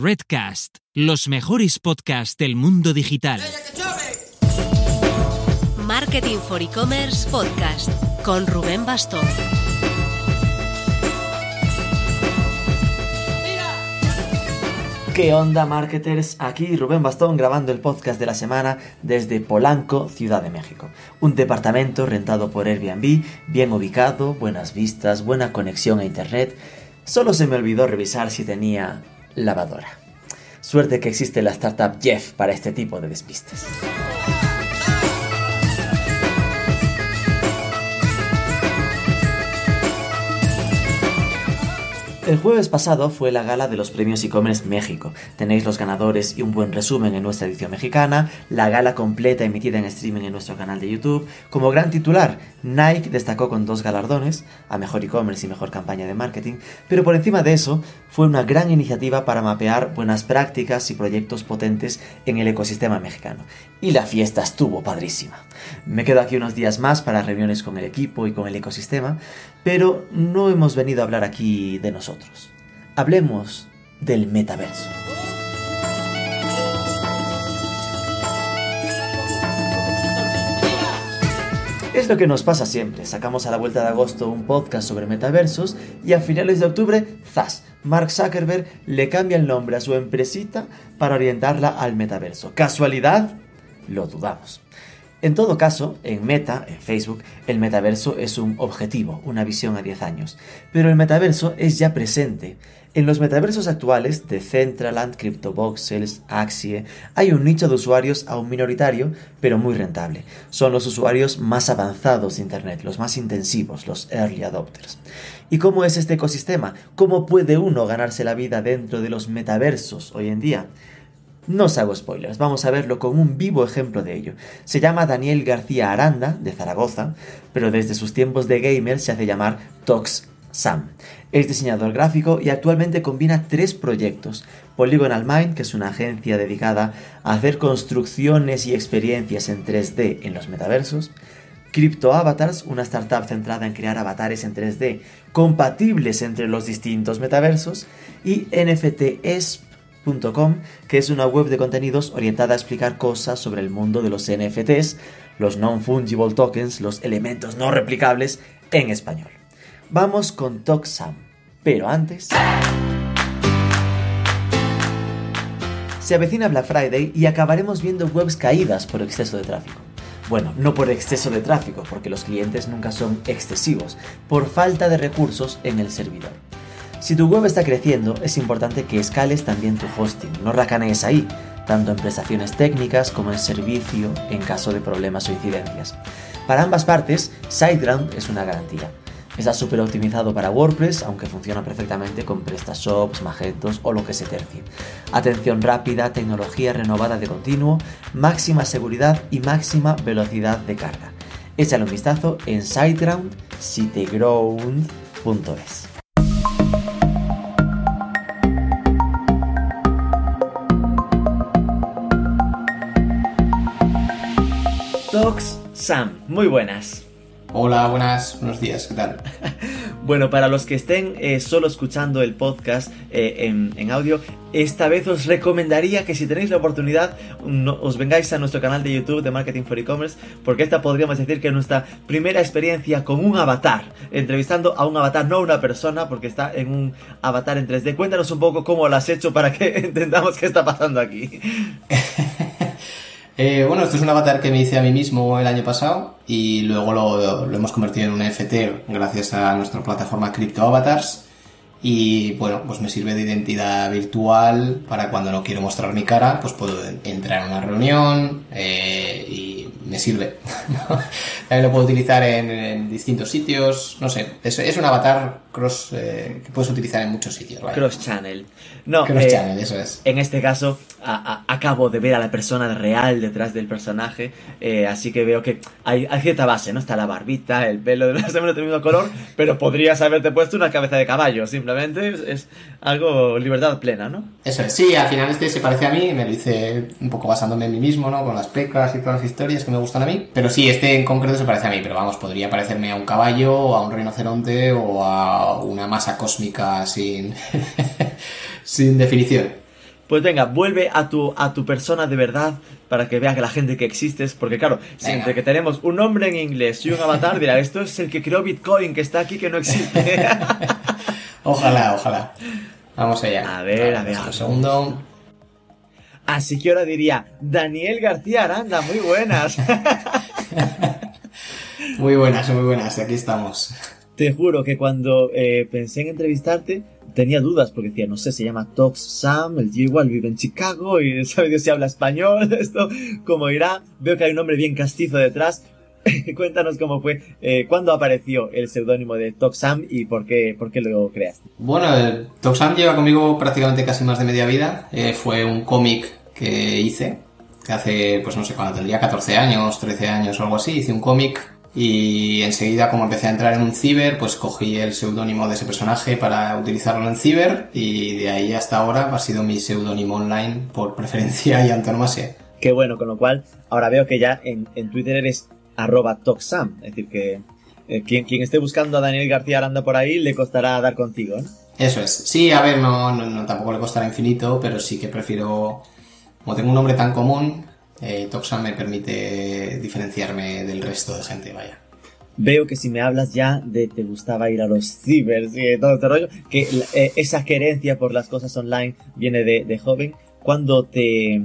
Redcast, los mejores podcasts del mundo digital. Marketing for E-Commerce Podcast con Rubén Bastón. ¿Qué onda, marketers? Aquí Rubén Bastón grabando el podcast de la semana desde Polanco, Ciudad de México. Un departamento rentado por Airbnb, bien ubicado, buenas vistas, buena conexión a internet. Solo se me olvidó revisar si tenía lavadora. Suerte que existe la startup Jeff para este tipo de despistes. El jueves pasado fue la gala de los premios e-commerce México. Tenéis los ganadores y un buen resumen en nuestra edición mexicana, la gala completa emitida en streaming en nuestro canal de YouTube. Como gran titular, Nike destacó con dos galardones, a mejor e-commerce y mejor campaña de marketing, pero por encima de eso, fue una gran iniciativa para mapear buenas prácticas y proyectos potentes en el ecosistema mexicano. Y la fiesta estuvo padrísima. Me quedo aquí unos días más para reuniones con el equipo y con el ecosistema, pero no hemos venido a hablar aquí de nosotros. Hablemos del metaverso. Es lo que nos pasa siempre. Sacamos a la vuelta de agosto un podcast sobre metaversos y a finales de octubre, ¡zas! Mark Zuckerberg le cambia el nombre a su empresita para orientarla al metaverso. ¿Casualidad? Lo dudamos. En todo caso, en Meta, en Facebook, el metaverso es un objetivo, una visión a 10 años. Pero el metaverso es ya presente. En los metaversos actuales de Centraland, CryptoVoxels, Axie, hay un nicho de usuarios aún minoritario, pero muy rentable. Son los usuarios más avanzados de Internet, los más intensivos, los early adopters. ¿Y cómo es este ecosistema? ¿Cómo puede uno ganarse la vida dentro de los metaversos hoy en día? No os hago spoilers, vamos a verlo con un vivo ejemplo de ello. Se llama Daniel García Aranda, de Zaragoza, pero desde sus tiempos de gamer se hace llamar Tox Sam. Es diseñador gráfico y actualmente combina tres proyectos. Polygonal Mind, que es una agencia dedicada a hacer construcciones y experiencias en 3D en los metaversos. Crypto Avatars, una startup centrada en crear avatares en 3D compatibles entre los distintos metaversos. Y NFTs que es una web de contenidos orientada a explicar cosas sobre el mundo de los NFTs, los non-fungible tokens, los elementos no replicables en español. Vamos con TalkSam, pero antes... Se avecina Black Friday y acabaremos viendo webs caídas por exceso de tráfico. Bueno, no por exceso de tráfico, porque los clientes nunca son excesivos, por falta de recursos en el servidor. Si tu web está creciendo, es importante que escales también tu hosting, no racanees ahí, tanto en prestaciones técnicas como en servicio en caso de problemas o incidencias. Para ambas partes, SiteGround es una garantía. Está súper optimizado para WordPress, aunque funciona perfectamente con PrestaShops, Magentos o lo que se tercie. Atención rápida, tecnología renovada de continuo, máxima seguridad y máxima velocidad de carga. Échale un vistazo en SiteGround, siteground.es. Sam, muy buenas. Hola, buenas, buenos días, ¿qué tal? bueno, para los que estén eh, solo escuchando el podcast eh, en, audio, esta vez os recomendaría que si tenéis la oportunidad os vengáis a nuestro canal de YouTube de Marketing for E-Commerce, porque esta podríamos decir que es nuestra primera experiencia con un avatar, entrevistando a un avatar, no a una persona, porque está en un avatar en 3D. Cuéntanos un poco cómo lo has hecho para que entendamos qué está pasando aquí. Eh, bueno, esto es un avatar que me hice a mí mismo el año pasado y luego lo, hemos convertido en un NFT gracias a nuestra plataforma Crypto Avatars. Y bueno, pues me sirve de identidad virtual para cuando no quiero mostrar mi cara, pues puedo entrar en una reunión eh, y me sirve. También lo puedo utilizar en, distintos sitios, no sé, es un avatar cross eh, que puedes utilizar en muchos sitios. Cross channel. No, cross eh, channel, eso es. En este caso, acabo de ver a la persona real detrás del personaje, eh, así que veo que hay, cierta base, ¿no? Está la barbita, el pelo de más o menos del mismo color, pero podrías haberte puesto una cabeza de caballo, simplemente es, algo libertad plena, ¿no? Eso es, sí, al final este se parece a mí, me lo hice un poco basándome en mí mismo, ¿no? Con las pecas y todas las historias que me gustan a mí, pero sí, este en concreto se parece a mí, pero vamos, podría parecerme a un caballo, o a un rinoceronte, o a una masa cósmica sin, sin definición. Pues venga, vuelve a tu, a tu persona de verdad para que vea que la gente que existes. Porque claro, si Venga. entre que tenemos un nombre en inglés y un avatar, dirá, esto es el que creó Bitcoin, que está aquí, que no existe. Ojalá, ojalá. Vamos allá. A ver, a ver. Un segundo. Así que ahora diría, Daniel García Aranda, muy buenas. Muy buenas, muy buenas. Aquí estamos. Te juro que cuando eh, pensé en entrevistarte tenía dudas porque decía, no sé, se llama Tox Sam, el tío igual vive en Chicago y sabe Dios si habla español, esto cómo irá. Veo que hay un nombre bien castizo detrás. Cuéntanos cómo fue, eh, cuándo apareció el seudónimo de Tox Sam y por qué, por qué lo creaste. Bueno, el Toxam lleva conmigo prácticamente casi más de media vida. Eh, fue un cómic que hice, que hace, pues no sé, cuando tendría 14 años, 13 años o algo así, hice un cómic y enseguida como empecé a entrar en un ciber, pues cogí el seudónimo de ese personaje para utilizarlo en ciber y de ahí hasta ahora ha sido mi seudónimo online por preferencia y antonomasia. Qué bueno, con lo cual ahora veo que ya en, en Twitter eres arroba Toxam, es decir que eh, quien, quien esté buscando a Daniel García Aranda por ahí le costará dar contigo, ¿no? Eso es. Sí, a ver, no, no, no, tampoco le costará infinito, pero sí que prefiero, como tengo un nombre tan común, eh, Toxam me permite diferenciarme del resto de gente, vaya. Veo que si me hablas ya de te gustaba ir a los cibers y todo este rollo, que eh, esa querencia por las cosas online viene de, joven. Cuando te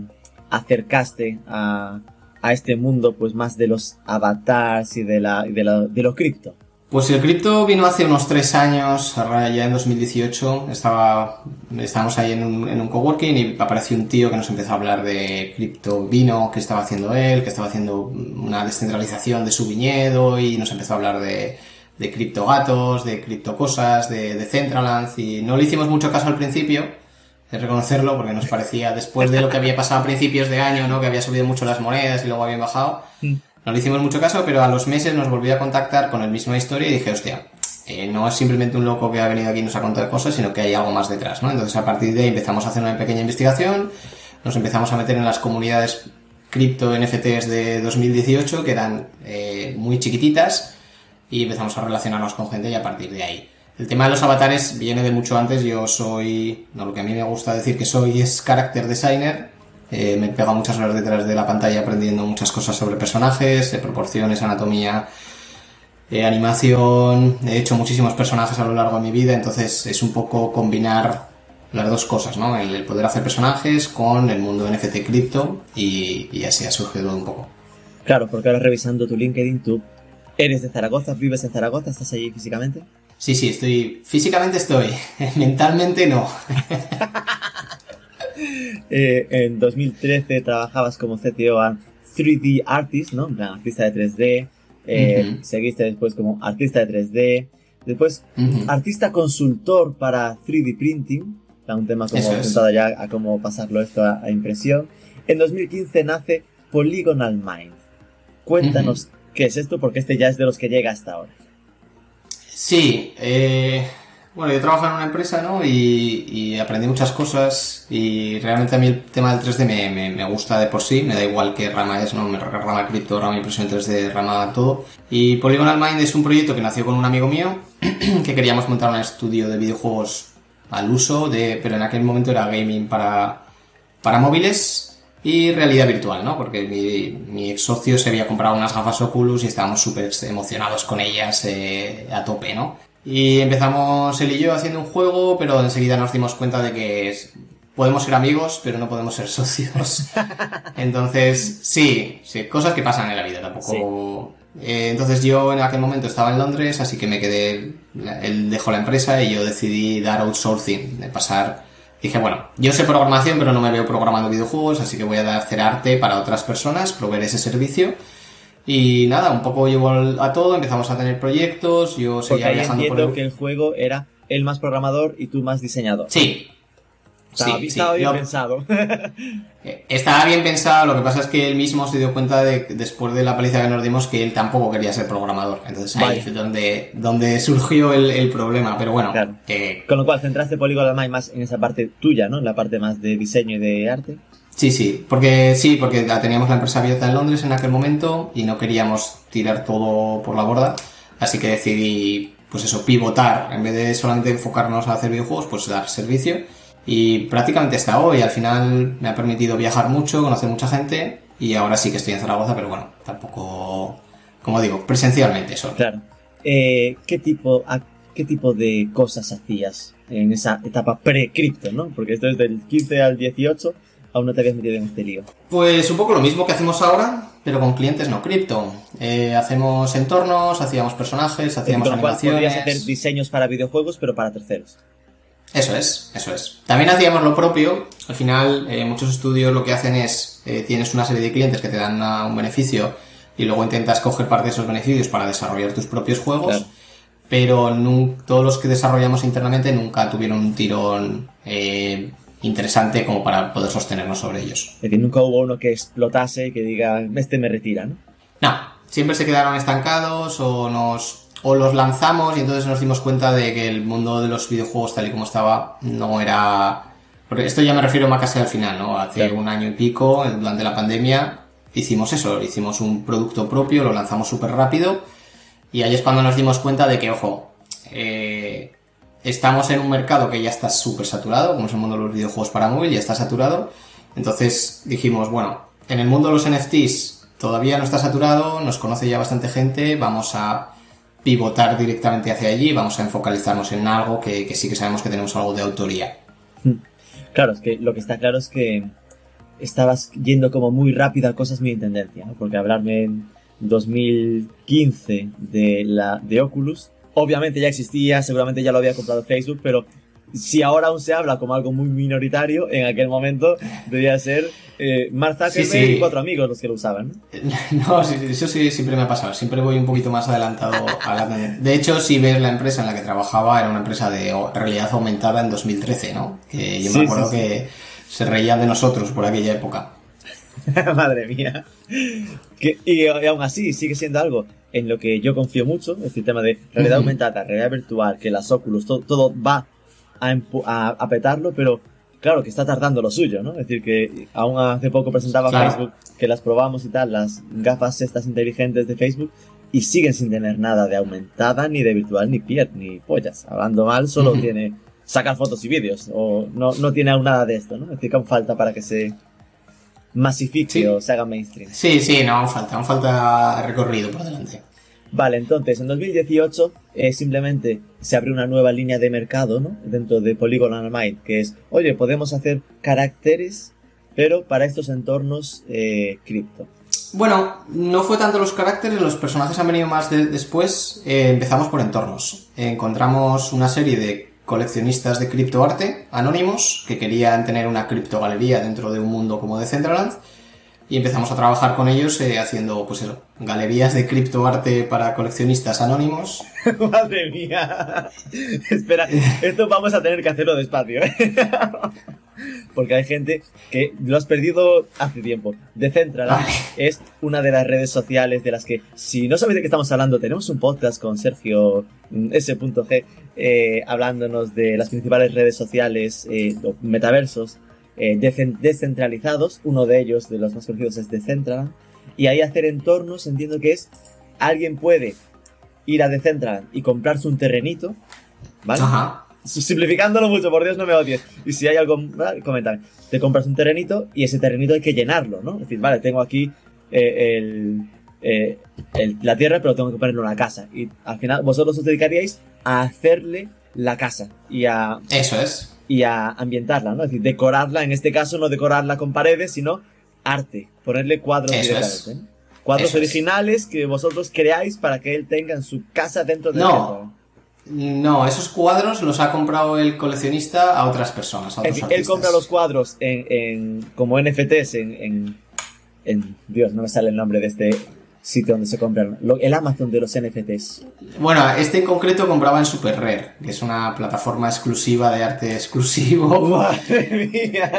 acercaste a, a, este mundo, pues más de los avatars y de, la, de, la, de lo cripto? Pues el cripto vino hace unos tres años, ya en 2018, estaba, estábamos ahí en un, en un coworking y apareció un tío que nos empezó a hablar de cripto vino que estaba haciendo él, que estaba haciendo una descentralización de su viñedo y nos empezó a hablar de, de cripto gatos, de cripto cosas, de, de Centraland y no le hicimos mucho caso al principio, de reconocerlo porque nos parecía después de lo que había pasado a principios de año, ¿no? que había subido mucho las monedas y luego habían bajado. No le hicimos mucho caso, pero a los meses nos volvió a contactar con la misma historia y dije, hostia, eh, no es simplemente un loco que ha venido aquí y nos ha contado cosas, sino que hay algo más detrás, ¿no? Entonces a partir de ahí empezamos a hacer una pequeña investigación, nos empezamos a meter en las comunidades cripto NFTs de 2018, que eran eh, muy chiquititas, y empezamos a relacionarnos con gente y a partir de ahí. El tema de los avatares viene de mucho antes, yo soy, no, lo que a mí me gusta decir que soy es character designer, eh, me he pegado muchas horas detrás de la pantalla aprendiendo muchas cosas sobre personajes, de proporciones, anatomía, eh, animación. He hecho muchísimos personajes a lo largo de mi vida, entonces es un poco combinar las dos cosas, ¿no? El, el poder hacer personajes con el mundo NFT cripto y, y, así ha surgido un poco. Claro, porque ahora revisando tu LinkedIn, tú eres de Zaragoza, vives en Zaragoza, estás allí físicamente. Sí, sí, estoy. Físicamente estoy. Mentalmente no. eh, en 2013 trabajabas como CTO a 3D Artist, ¿no? Artista de 3D. Eh, uh -huh. Seguiste después como artista de 3D. Después, uh -huh. artista consultor para 3D printing. Un tema como es. ya a cómo pasarlo esto a, a, impresión. En 2015 nace Polygonal Mind. Cuéntanos uh -huh. qué es esto, porque este ya es de los que llega hasta ahora. Sí, eh, bueno, yo trabajo en una empresa, ¿no? Y, y, aprendí muchas cosas y realmente a mí el tema del 3D me, me, me, gusta de por sí, me da igual qué rama es, ¿no? Me rama cripto, rama impresión 3D, rama todo. Y Polygonal Mind es un proyecto que nació con un amigo mío que queríamos montar un estudio de videojuegos al uso, de, pero en aquel momento era gaming para, para móviles y realidad virtual, ¿no? Porque mi, mi ex socio se había comprado unas gafas Oculus y estábamos súper emocionados con ellas eh, a tope, ¿no? Y empezamos él y yo haciendo un juego, pero enseguida nos dimos cuenta de que es, podemos ser amigos, pero no podemos ser socios. Entonces, sí, sí, cosas que pasan en la vida, tampoco... Sí. Eh, entonces yo en aquel momento estaba en Londres, así que me quedé, él dejó la empresa y yo decidí dar outsourcing, de pasar... Dije, bueno, yo sé programación, pero no me veo programando videojuegos, así que voy a hacer arte para otras personas, proveer ese servicio. Y nada, un poco llegó a todo, empezamos a tener proyectos, yo seguía Porque viajando entiendo por el... que el juego era él más programador y tú más diseñador. Sí. Estaba, sí, estaba sí. bien Yo- pensado. Eh, Estaba bien pensado, lo que pasa es que él mismo se dio cuenta de, después de la paliza que nos dimos, que él tampoco quería ser programador. Entonces ahí Vale. fue donde, donde surgió el, el problema. Pero bueno, Claro. eh, Con lo cual centraste Polygon más en esa parte tuya, ¿no? En la parte más de diseño y de arte. Sí, sí, porque sí, porque teníamos la empresa abierta en Londres en aquel momento y no queríamos tirar todo por la borda. Así que decidí, pues eso, pivotar. En vez de solamente enfocarnos a hacer videojuegos, pues dar servicio. y prácticamente hasta hoy. Al final me ha permitido viajar mucho, conocer mucha gente y ahora sí que estoy en Zaragoza, pero bueno, tampoco, como digo, presencialmente solo. Claro. Eh, ¿qué, tipo, a, ¿Qué tipo de cosas hacías en esa etapa pre-cripto, no? Porque esto es del 15 al 18, aún no te habías metido en este lío. Pues un poco lo mismo que hacemos ahora, pero con clientes no cripto. Eh, hacemos entornos, hacíamos personajes, hacíamos animaciones. Podrías hacer diseños para videojuegos, pero para terceros. Eso es, eso es. También hacíamos lo propio. Al final, eh, muchos estudios lo que hacen es, eh, tienes una serie de clientes que te dan un beneficio y luego intentas coger parte de esos beneficios para desarrollar tus propios juegos. Pero todos los que desarrollamos internamente nunca tuvieron un tirón eh, interesante como para poder sostenernos sobre ellos. Es decir, nunca hubo uno que explotase y que diga, este me retira, ¿no? No, siempre se quedaron estancados o nos o los lanzamos y entonces nos dimos cuenta de que el mundo de los videojuegos tal y como estaba no era... Porque esto ya me refiero más casi al final, ¿no? Hace un año y pico, durante la pandemia, hicimos eso, hicimos un producto propio, lo lanzamos súper rápido y ahí es cuando nos dimos cuenta de que, ojo, eh, estamos en un mercado que ya está súper saturado, como es el mundo de los videojuegos para móvil, ya está saturado. Entonces dijimos, bueno, en el mundo de los NFTs todavía no está saturado, nos conoce ya bastante gente, vamos a pivotar directamente hacia allí, vamos a enfocalizarnos en algo que, sí que sabemos que tenemos algo de autoría. Hmm. Claro, es que lo que está claro es que estabas yendo como muy rápido a cosas muy en tendencia, porque hablarme en 2015 de la de Oculus, obviamente ya existía, seguramente ya lo había comprado Facebook, pero si ahora aún se habla como algo muy minoritario, en aquel momento debía ser eh, Mark Zuckerberg y cuatro amigos los que lo usaban. No, eso sí siempre me ha pasado. Siempre voy un poquito más adelantado a la... De hecho, si ves la empresa en la que trabajaba, era una empresa de realidad aumentada en 2013, ¿no? Que yo me acuerdo que se reían de nosotros por aquella época. Madre mía. y, aún así sigue siendo algo en lo que yo confío mucho, es el tema de realidad aumentada, realidad virtual, que las Oculus, todo va a, petarlo, pero claro que está tardando lo suyo, ¿no? Es decir, que aún hace poco presentaba Facebook que las probamos y tal, las gafas estas inteligentes de Facebook, y siguen sin tener nada de aumentada, ni de virtual, ni piel, ni pollas. Hablando mal, solo tiene sacar fotos y vídeos, o no, no tiene aún nada de esto, ¿no? Es decir, que aún falta para que se masifique o se haga mainstream. Sí, sí, no, aún falta, aún falta recorrido por delante. Vale, entonces en 2018 eh, simplemente se abre una nueva línea de mercado ¿no? dentro de Polygon Animate, que es, oye, podemos hacer caracteres, pero para estos entornos eh, cripto. Bueno, no fue tanto los caracteres, los personajes han venido más después. Eh, empezamos por entornos. encontramos una serie de coleccionistas de criptoarte anónimos que querían tener una criptogalería dentro de un mundo como Decentraland y empezamos a trabajar con ellos eh, haciendo, pues eso, galerías de criptoarte para coleccionistas anónimos. Madre mía. Espera, esto vamos a tener que hacerlo despacio, ¿eh? Porque hay gente que lo has perdido hace tiempo. Decentraland es una de las redes sociales de las que, si no sabéis de qué estamos hablando, tenemos un podcast con Sergio mm, S.G. Eh, hablándonos de las principales redes sociales, eh, metaversos, eh, descentralizados. Uno de ellos, de los más conocidos, es Decentraland. Y ahí hacer entornos, entiendo que es, alguien puede ir a Decentraland y comprarse un terrenito, ¿vale? Ajá. Simplificándolo mucho, por Dios no me odies. Y si hay algo, comentar. Te compras un terrenito y ese terrenito hay que llenarlo, ¿no? Es decir, vale, tengo aquí eh, eh, la tierra, pero tengo que ponerle una casa. Y al final vosotros os dedicaríais a hacerle la casa y a... Eso es y a ambientarla, ¿no? Es decir, decorarla, en este caso no decorarla con paredes, sino arte, ponerle cuadros directamente. Cuadros originales que vosotros creáis para que él tenga en su casa dentro de no. No, esos cuadros los ha comprado el coleccionista a otras personas. A otros él, compra los cuadros en, como NFTs en, en, en, Dios, no me sale el nombre de este sitio donde se compran, el Amazon de los NFTs. Bueno, este en concreto compraba en Super Rare, que es una plataforma exclusiva de arte exclusivo. ¡Madre mía!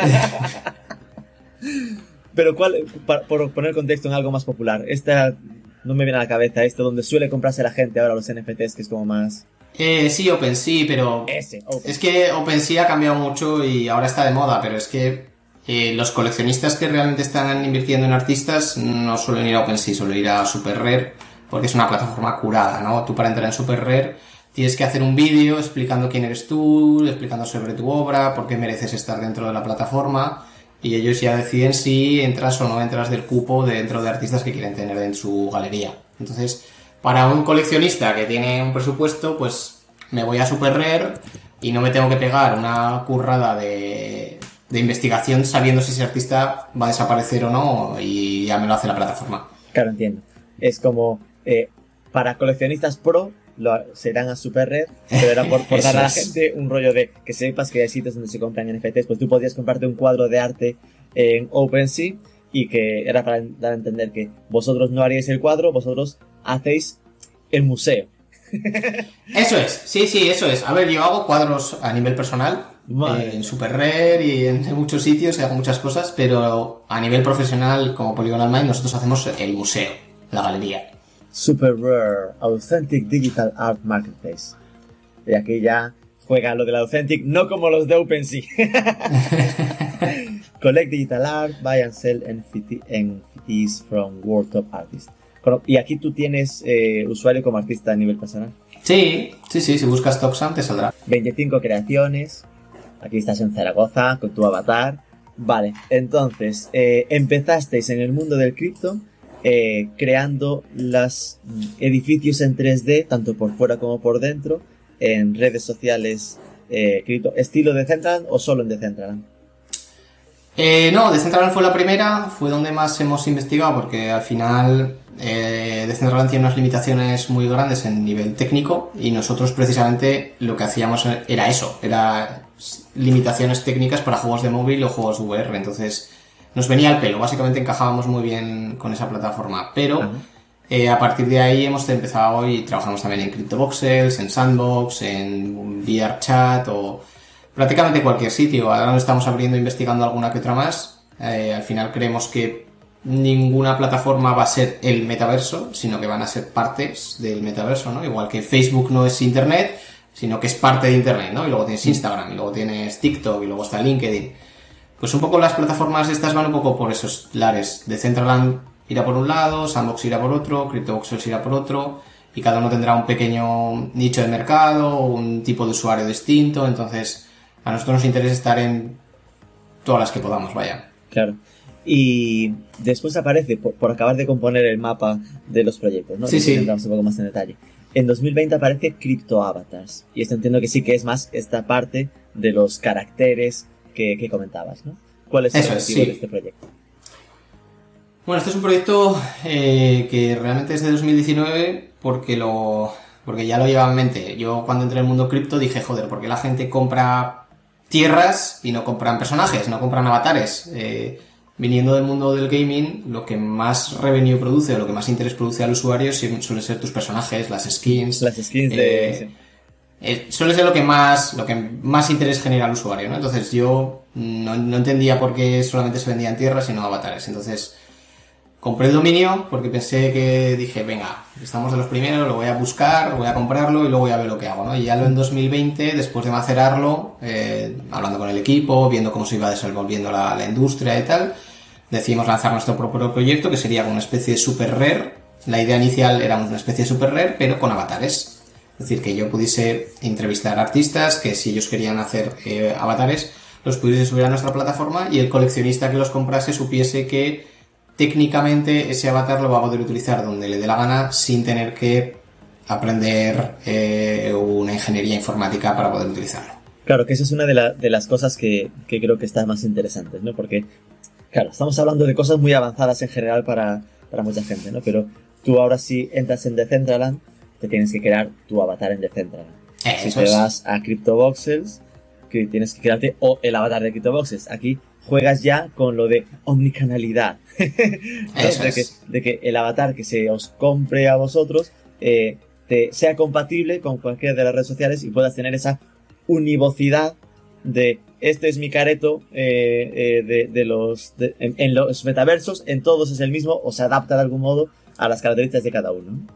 Pero cuál, por poner contexto en algo más popular, esta no me viene a la cabeza, esto donde suele comprarse la gente ahora los NFTs, que es como más... Eh, sí, OpenSea, pero... Ese, Es que OpenSea ha cambiado mucho y ahora está de moda, pero es que eh, los coleccionistas que realmente están invirtiendo en artistas no suelen ir a OpenSea, suelen ir a Super Rare, porque es una plataforma curada, ¿no? Tú para entrar en Super Rare tienes que hacer un vídeo explicando quién eres tú, explicando sobre tu obra, por qué mereces estar dentro de la plataforma y ellos ya deciden si entras o no entras del cupo dentro de artistas que quieren tener en su galería. Entonces, para un coleccionista que tiene un presupuesto, pues me voy a Super Rare y no me tengo que pegar una currada de, de investigación sabiendo si ese artista va a desaparecer o no y ya me lo hace la plataforma. Claro, entiendo. Es como eh, para coleccionistas pro lo serán a super red, pero era por, por dar a la gente un rollo de que sepas que hay sitios donde se compran NFTs, pues tú podías comprarte un cuadro de arte en OpenSea y que era para dar a entender que vosotros no haríais el cuadro, vosotros hacéis el museo. Eso es, sí, sí, eso es. A ver, yo hago cuadros a nivel personal, eh, en Super Rare y en, muchos sitios, y hago muchas cosas, pero a nivel profesional, como Polygonal Mind, nosotros hacemos el museo, la galería. Super Rare Authentic Digital Art Marketplace. Y aquí ya juega lo del Authentic, no como los de OpenSea. Collect digital art, buy and sell NFT NFTs from World Top Artists. Y aquí tú tienes eh, usuario como artista a nivel personal. Sí, sí, sí, si buscas Toxan te saldrá. 25 creaciones. Aquí estás en Zaragoza con tu avatar. Vale, entonces eh, empezasteis en el mundo del cripto eh, creando los edificios en 3D, tanto por fuera como por dentro, en redes sociales eh, cripto. ¿Estilo Decentraland o solo en Decentraland? Eh, no, Decentraland fue la primera, fue donde más hemos investigado porque al final eh, Decentraland tiene unas limitaciones muy grandes en nivel técnico y nosotros precisamente lo que hacíamos era eso, era limitaciones técnicas para juegos de móvil o juegos VR, entonces nos venía al pelo, básicamente encajábamos muy bien con esa plataforma, pero eh, a partir de ahí hemos empezado y trabajamos también en CryptoVoxels, en Sandbox, en VRChat o prácticamente cualquier sitio. Ahora nos estamos abriendo investigando alguna que otra más. Eh, al final creemos que ninguna plataforma va a ser el metaverso, sino que van a ser partes del metaverso, ¿no? Igual que Facebook no es Internet, sino que es parte de Internet, ¿no? Y luego tienes Instagram, y luego tienes TikTok, y luego está LinkedIn. Pues un poco las plataformas estas van un poco por esos lares. Decentraland irá por un lado, Sandbox irá por otro, CryptoVoxels irá por otro, y cada uno tendrá un pequeño nicho de mercado, un tipo de usuario distinto, entonces a nosotros nos interesa estar en todas las que podamos, vaya. Claro. Y después aparece, por, por acabar de componer el mapa de los proyectos, ¿no? Sí, sí. entramos un poco más en detalle. En 2020 aparece Crypto Avatars. Y esto entiendo que sí que es más esta parte de los caracteres que, que comentabas, ¿no? ¿Cuál es el Eso es, objetivo sí. de este proyecto? Bueno, este es un proyecto eh, que realmente es de 2019 porque lo porque ya lo llevaba en mente. Yo cuando entré en el mundo cripto dije, joder, ¿por qué la gente compra tierras y no compran personajes, no compran avatares? Eh, viniendo del mundo del gaming, lo que más revenue produce o lo que más interés produce al usuario suelen ser tus personajes, las skins. Las skins de... Eh, eh, suele ser lo que más lo que más interés genera al usuario, ¿no? Entonces yo no, no entendía por qué solamente se vendían tierras y no avatares. Entonces compré el dominio porque pensé que dije, venga, estamos de los primeros, lo voy a buscar, voy a comprarlo y luego voy a ver lo que hago, ¿no? Y ya lo en 2020, después de macerarlo, eh, hablando con el equipo, viendo cómo se iba desenvolviendo la, la industria y tal, decidimos lanzar nuestro propio proyecto que sería una especie de super rare. La idea inicial era una especie de super rare, pero con avatares. Es decir, que yo pudiese entrevistar artistas, que si ellos querían hacer eh, avatares, los pudiese subir a nuestra plataforma y el coleccionista que los comprase supiese que técnicamente ese avatar lo va a poder utilizar donde le dé la gana sin tener que aprender eh, una ingeniería informática para poder utilizarlo. Claro, que esa es una de, la- de las cosas que, que creo que está más interesantes, ¿no? Porque, claro, estamos hablando de cosas muy avanzadas en general para, para mucha gente, ¿no? Pero tú ahora si entras en Decentraland, te tienes que crear tu avatar en Decentraland. Eh, si te es. vas a CryptoVoxels, que tienes que crearte o el avatar de CryptoVoxels. Aquí juegas ya con lo de omnicanalidad. de, que, de que el avatar que se os compre a vosotros eh, te sea compatible con cualquiera de las redes sociales y puedas tener esa univocidad de este es mi careto eh, eh, de, de los de- en, en los metaversos, en todos es el mismo o se adapta de algún modo a las características de cada uno.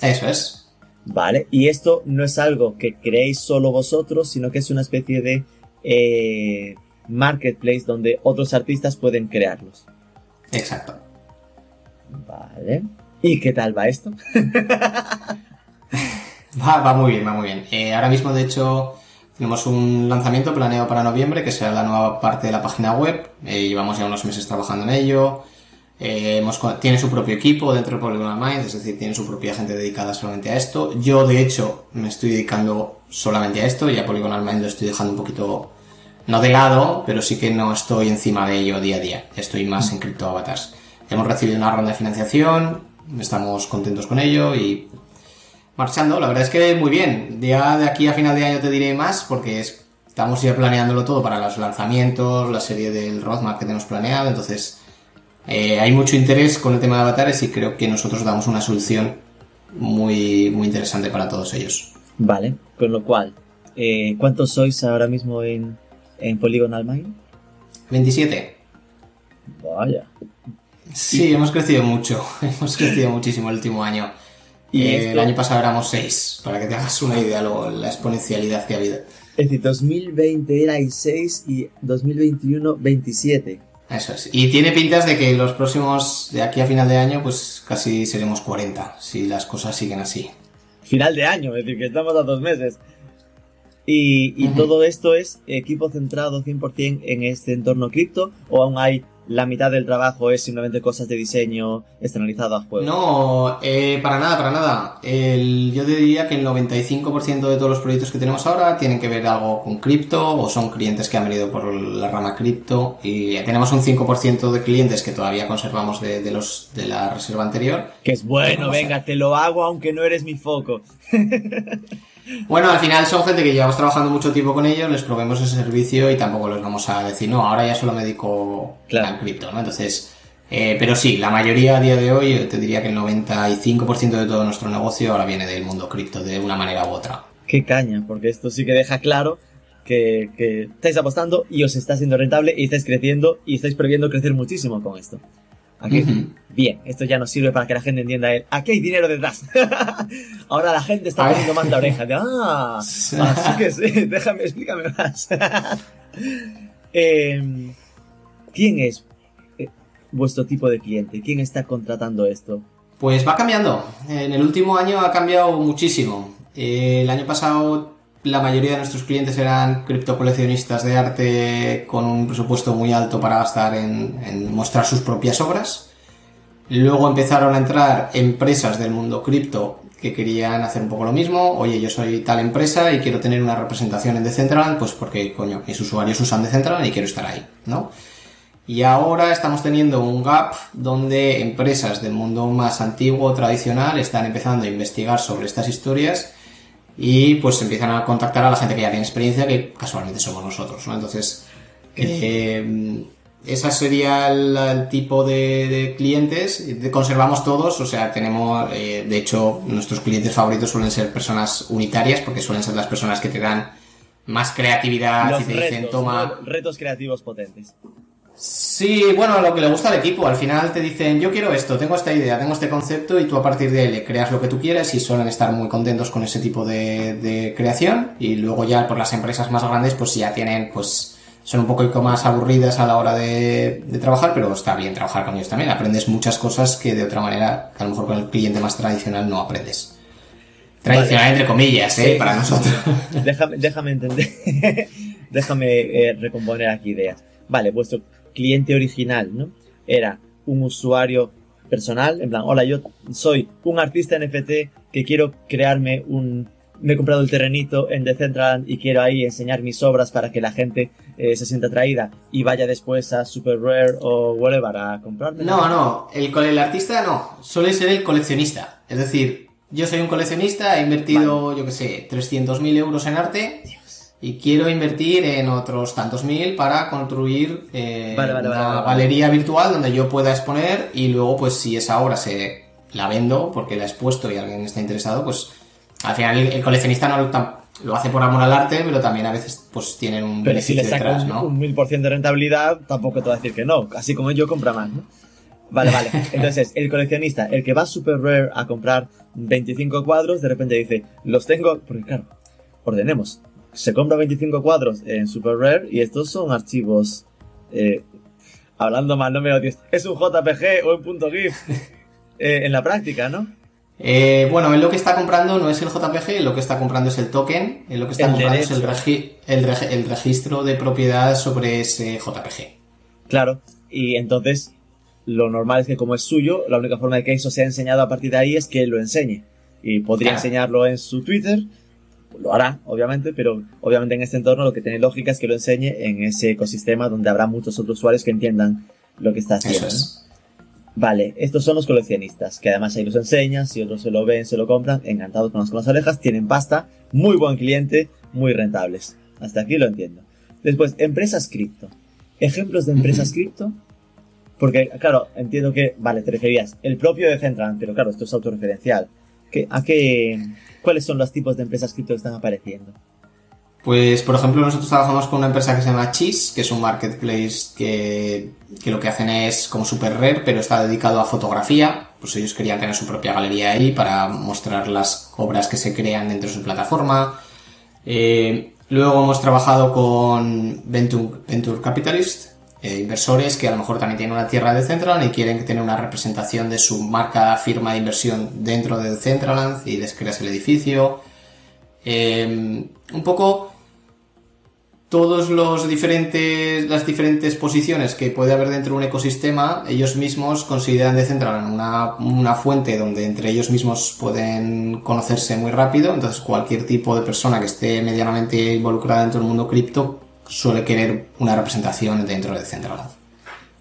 Eso es. Vale, y esto no es algo que creéis solo vosotros, sino que es una especie de marketplace donde otros artistas pueden crearlos. Exacto. Vale. ¿Y qué tal va esto? Va, va muy bien, va muy bien. Eh, ahora mismo, de hecho, tenemos un lanzamiento planeado para noviembre, que será la nueva parte de la página web. Eh, llevamos ya unos meses trabajando en ello. Eh, hemos, tiene su propio equipo dentro de Polygonal Minds, es decir, tiene su propia gente dedicada solamente a esto. Yo, de hecho, me estoy dedicando solamente a esto y a Polygonal Minds lo estoy dejando un poquito, no de lado, pero sí que no estoy encima de ello día a día. Estoy más en Crypto Avatars. Hemos recibido una ronda de financiación, estamos contentos con ello y marchando. La verdad es que muy bien. Ya de aquí a final de año te diré más porque estamos ya planeándolo todo para los lanzamientos, la serie del roadmap que tenemos planeado. Entonces, eh, hay mucho interés con el tema de avatares y creo que nosotros damos una solución muy, muy interesante para todos ellos. Vale, con lo cual, eh, ¿cuántos sois ahora mismo en, en Polygonal Mind? 27. Vaya. Sí, hemos crecido mucho. hemos crecido muchísimo el último año. Y eh, el año pasado éramos 6, para que te hagas una idea la exponencialidad que ha habido. Es decir, 2020 erais 6 y 2021 27. Eso es. Y tiene pintas de que los próximos, de aquí a final de año, pues casi seremos 40, si las cosas siguen así. Final de año, es decir, que estamos a dos meses. Y, y todo esto es equipo centrado 100% en este entorno cripto o aún hay la mitad del trabajo es simplemente cosas de diseño externalizado a juego. No, eh, para nada, para nada. El, yo diría que el 95% de todos los proyectos que tenemos ahora tienen que ver algo con cripto o son clientes que han venido por la rama cripto y tenemos un 5% de clientes que todavía conservamos de, los de la reserva anterior. Que es bueno, venga, te lo hago aunque no eres mi foco. Bueno, al final son gente que llevamos trabajando mucho tiempo con ellos, les probemos ese servicio y tampoco les vamos a decir, no, ahora ya solo me dedico al cripto, ¿no? Entonces, eh, pero sí, la mayoría a día de hoy, te diría que el 95% de todo nuestro negocio ahora viene del mundo cripto, de una manera u otra. Qué caña, porque esto sí que deja claro que, que estáis apostando y os está siendo rentable y estáis creciendo y estáis previendo crecer muchísimo con esto. Aquí, bien, esto ya nos sirve para que la gente entienda el, aquí hay dinero detrás. Ahora la gente está poniendo más la oreja. De, ah, así que sí, déjame, explícame más. Em, ¿Quién es eh, vuestro tipo de cliente? ¿Quién está contratando esto? Pues va cambiando. En el último año ha cambiado muchísimo. el año pasado la mayoría de nuestros clientes eran criptocoleccionistas de arte con un presupuesto muy alto para gastar en, mostrar sus propias obras. Luego empezaron a entrar empresas del mundo cripto que querían hacer un poco lo mismo. Oye, yo soy tal empresa y quiero tener una representación en Decentraland, pues porque, coño, mis usuarios usan Decentraland y quiero estar ahí, ¿no? Y ahora estamos teniendo un gap donde empresas del mundo más antiguo, tradicional, están empezando a investigar sobre estas historias y pues empiezan a contactar a la gente que ya tiene experiencia, que casualmente somos nosotros, ¿no? Entonces, eh, ese sería el, tipo de, clientes. Conservamos todos, o sea, tenemos, eh, de hecho, nuestros clientes favoritos suelen ser personas unitarias, porque suelen ser las personas que te dan más creatividad y te dicen, toma... Retos creativos potentes. Sí, bueno, lo que le gusta al equipo. Al final te dicen, yo quiero esto, tengo esta idea, tengo este concepto, y tú a partir de él le creas lo que tú quieres y suelen estar muy contentos con ese tipo de, creación. Y luego ya por las empresas más grandes, pues ya tienen, pues son un poco más aburridas a la hora de, trabajar, pero está bien trabajar con ellos también. Aprendes muchas cosas que de otra manera, a lo mejor con el cliente más tradicional no aprendes. Tradicional entre comillas, ¿eh? Para nosotros. Déjame, déjame entender. déjame eh, recomponer aquí ideas. Vale, vuestro cliente original, ¿no? Era un usuario personal, en plan, hola, yo soy un artista NFT que quiero crearme un... Me he comprado el terrenito en Decentraland y quiero ahí enseñar mis obras para que la gente eh, se sienta atraída y vaya después a Super Rare o whatever a comprarme. No, no, el, el artista no, suele ser el coleccionista. Es decir, yo soy un coleccionista, he invertido, yo qué sé, 300.000 euros en arte y quiero invertir en otros tantos mil para construir eh, una galería virtual donde yo pueda exponer y luego pues si esa obra se la vendo porque la he expuesto y alguien está interesado pues al final el, coleccionista no lo, hace por amor al arte pero también a veces pues tienen un pero si le detrás, un, ¿no? un mil por ciento de rentabilidad tampoco te va a decir que no así como yo compra más ¿no? Vale, vale. Entonces, el coleccionista, el que va a Super Rare a comprar 25 cuadros, de repente dice, los tengo, porque claro, ordenemos, se compra 25 cuadros en Super Rare y estos son archivos. Eh, hablando mal, no me odies. Es un JPG o en punto .gif. Eh, en la práctica, ¿no? Eh, bueno, él lo que está comprando no es el JPG, lo que está comprando es el token, él lo que está El comprando es el, derecho. regi- el, reg- el registro de propiedad sobre ese JPG. Claro, y entonces lo normal es que como es suyo, la única forma de que eso sea enseñado a partir de ahí es que él lo enseñe. Y podría Claro. enseñarlo en su Twitter, lo hará, obviamente, pero obviamente en este entorno lo que tiene lógica es que lo enseñe en ese ecosistema donde habrá muchos otros usuarios que entiendan lo que está haciendo. Vale, estos son los coleccionistas, que además ahí los enseñan, si otros se lo ven, se lo compran, encantados con las, con las orejas, tienen pasta, muy buen cliente, muy rentables. Hasta aquí lo entiendo. Después, empresas cripto. Ejemplos de empresas cripto. Porque, claro, entiendo que, vale, te referías, el propio Decentraland, pero claro, esto es autorreferencial. ¿Qué, ¿A qué, cuáles son los tipos de empresas cripto que están apareciendo? Pues, por ejemplo, nosotros trabajamos con una empresa que se llama Cheese, que es un marketplace que, que lo que hacen es como super rare, pero está dedicado a fotografía. Pues ellos querían tener su propia galería ahí para mostrar las obras que se crean dentro de su plataforma. Eh, luego hemos trabajado con Venture, Venture Capitalist, eh, inversores que a lo mejor también tienen una tierra de Decentraland y quieren tener una representación de su marca, firma de inversión dentro de Decentraland y les creas el edificio. Eh, un poco todos los diferentes las diferentes posiciones que puede haber dentro de un ecosistema ellos mismos consideran Decentraland una, una fuente donde entre ellos mismos pueden conocerse muy rápido entonces cualquier tipo de persona que esté medianamente involucrada dentro del mundo cripto suele querer una representación dentro de Decentraland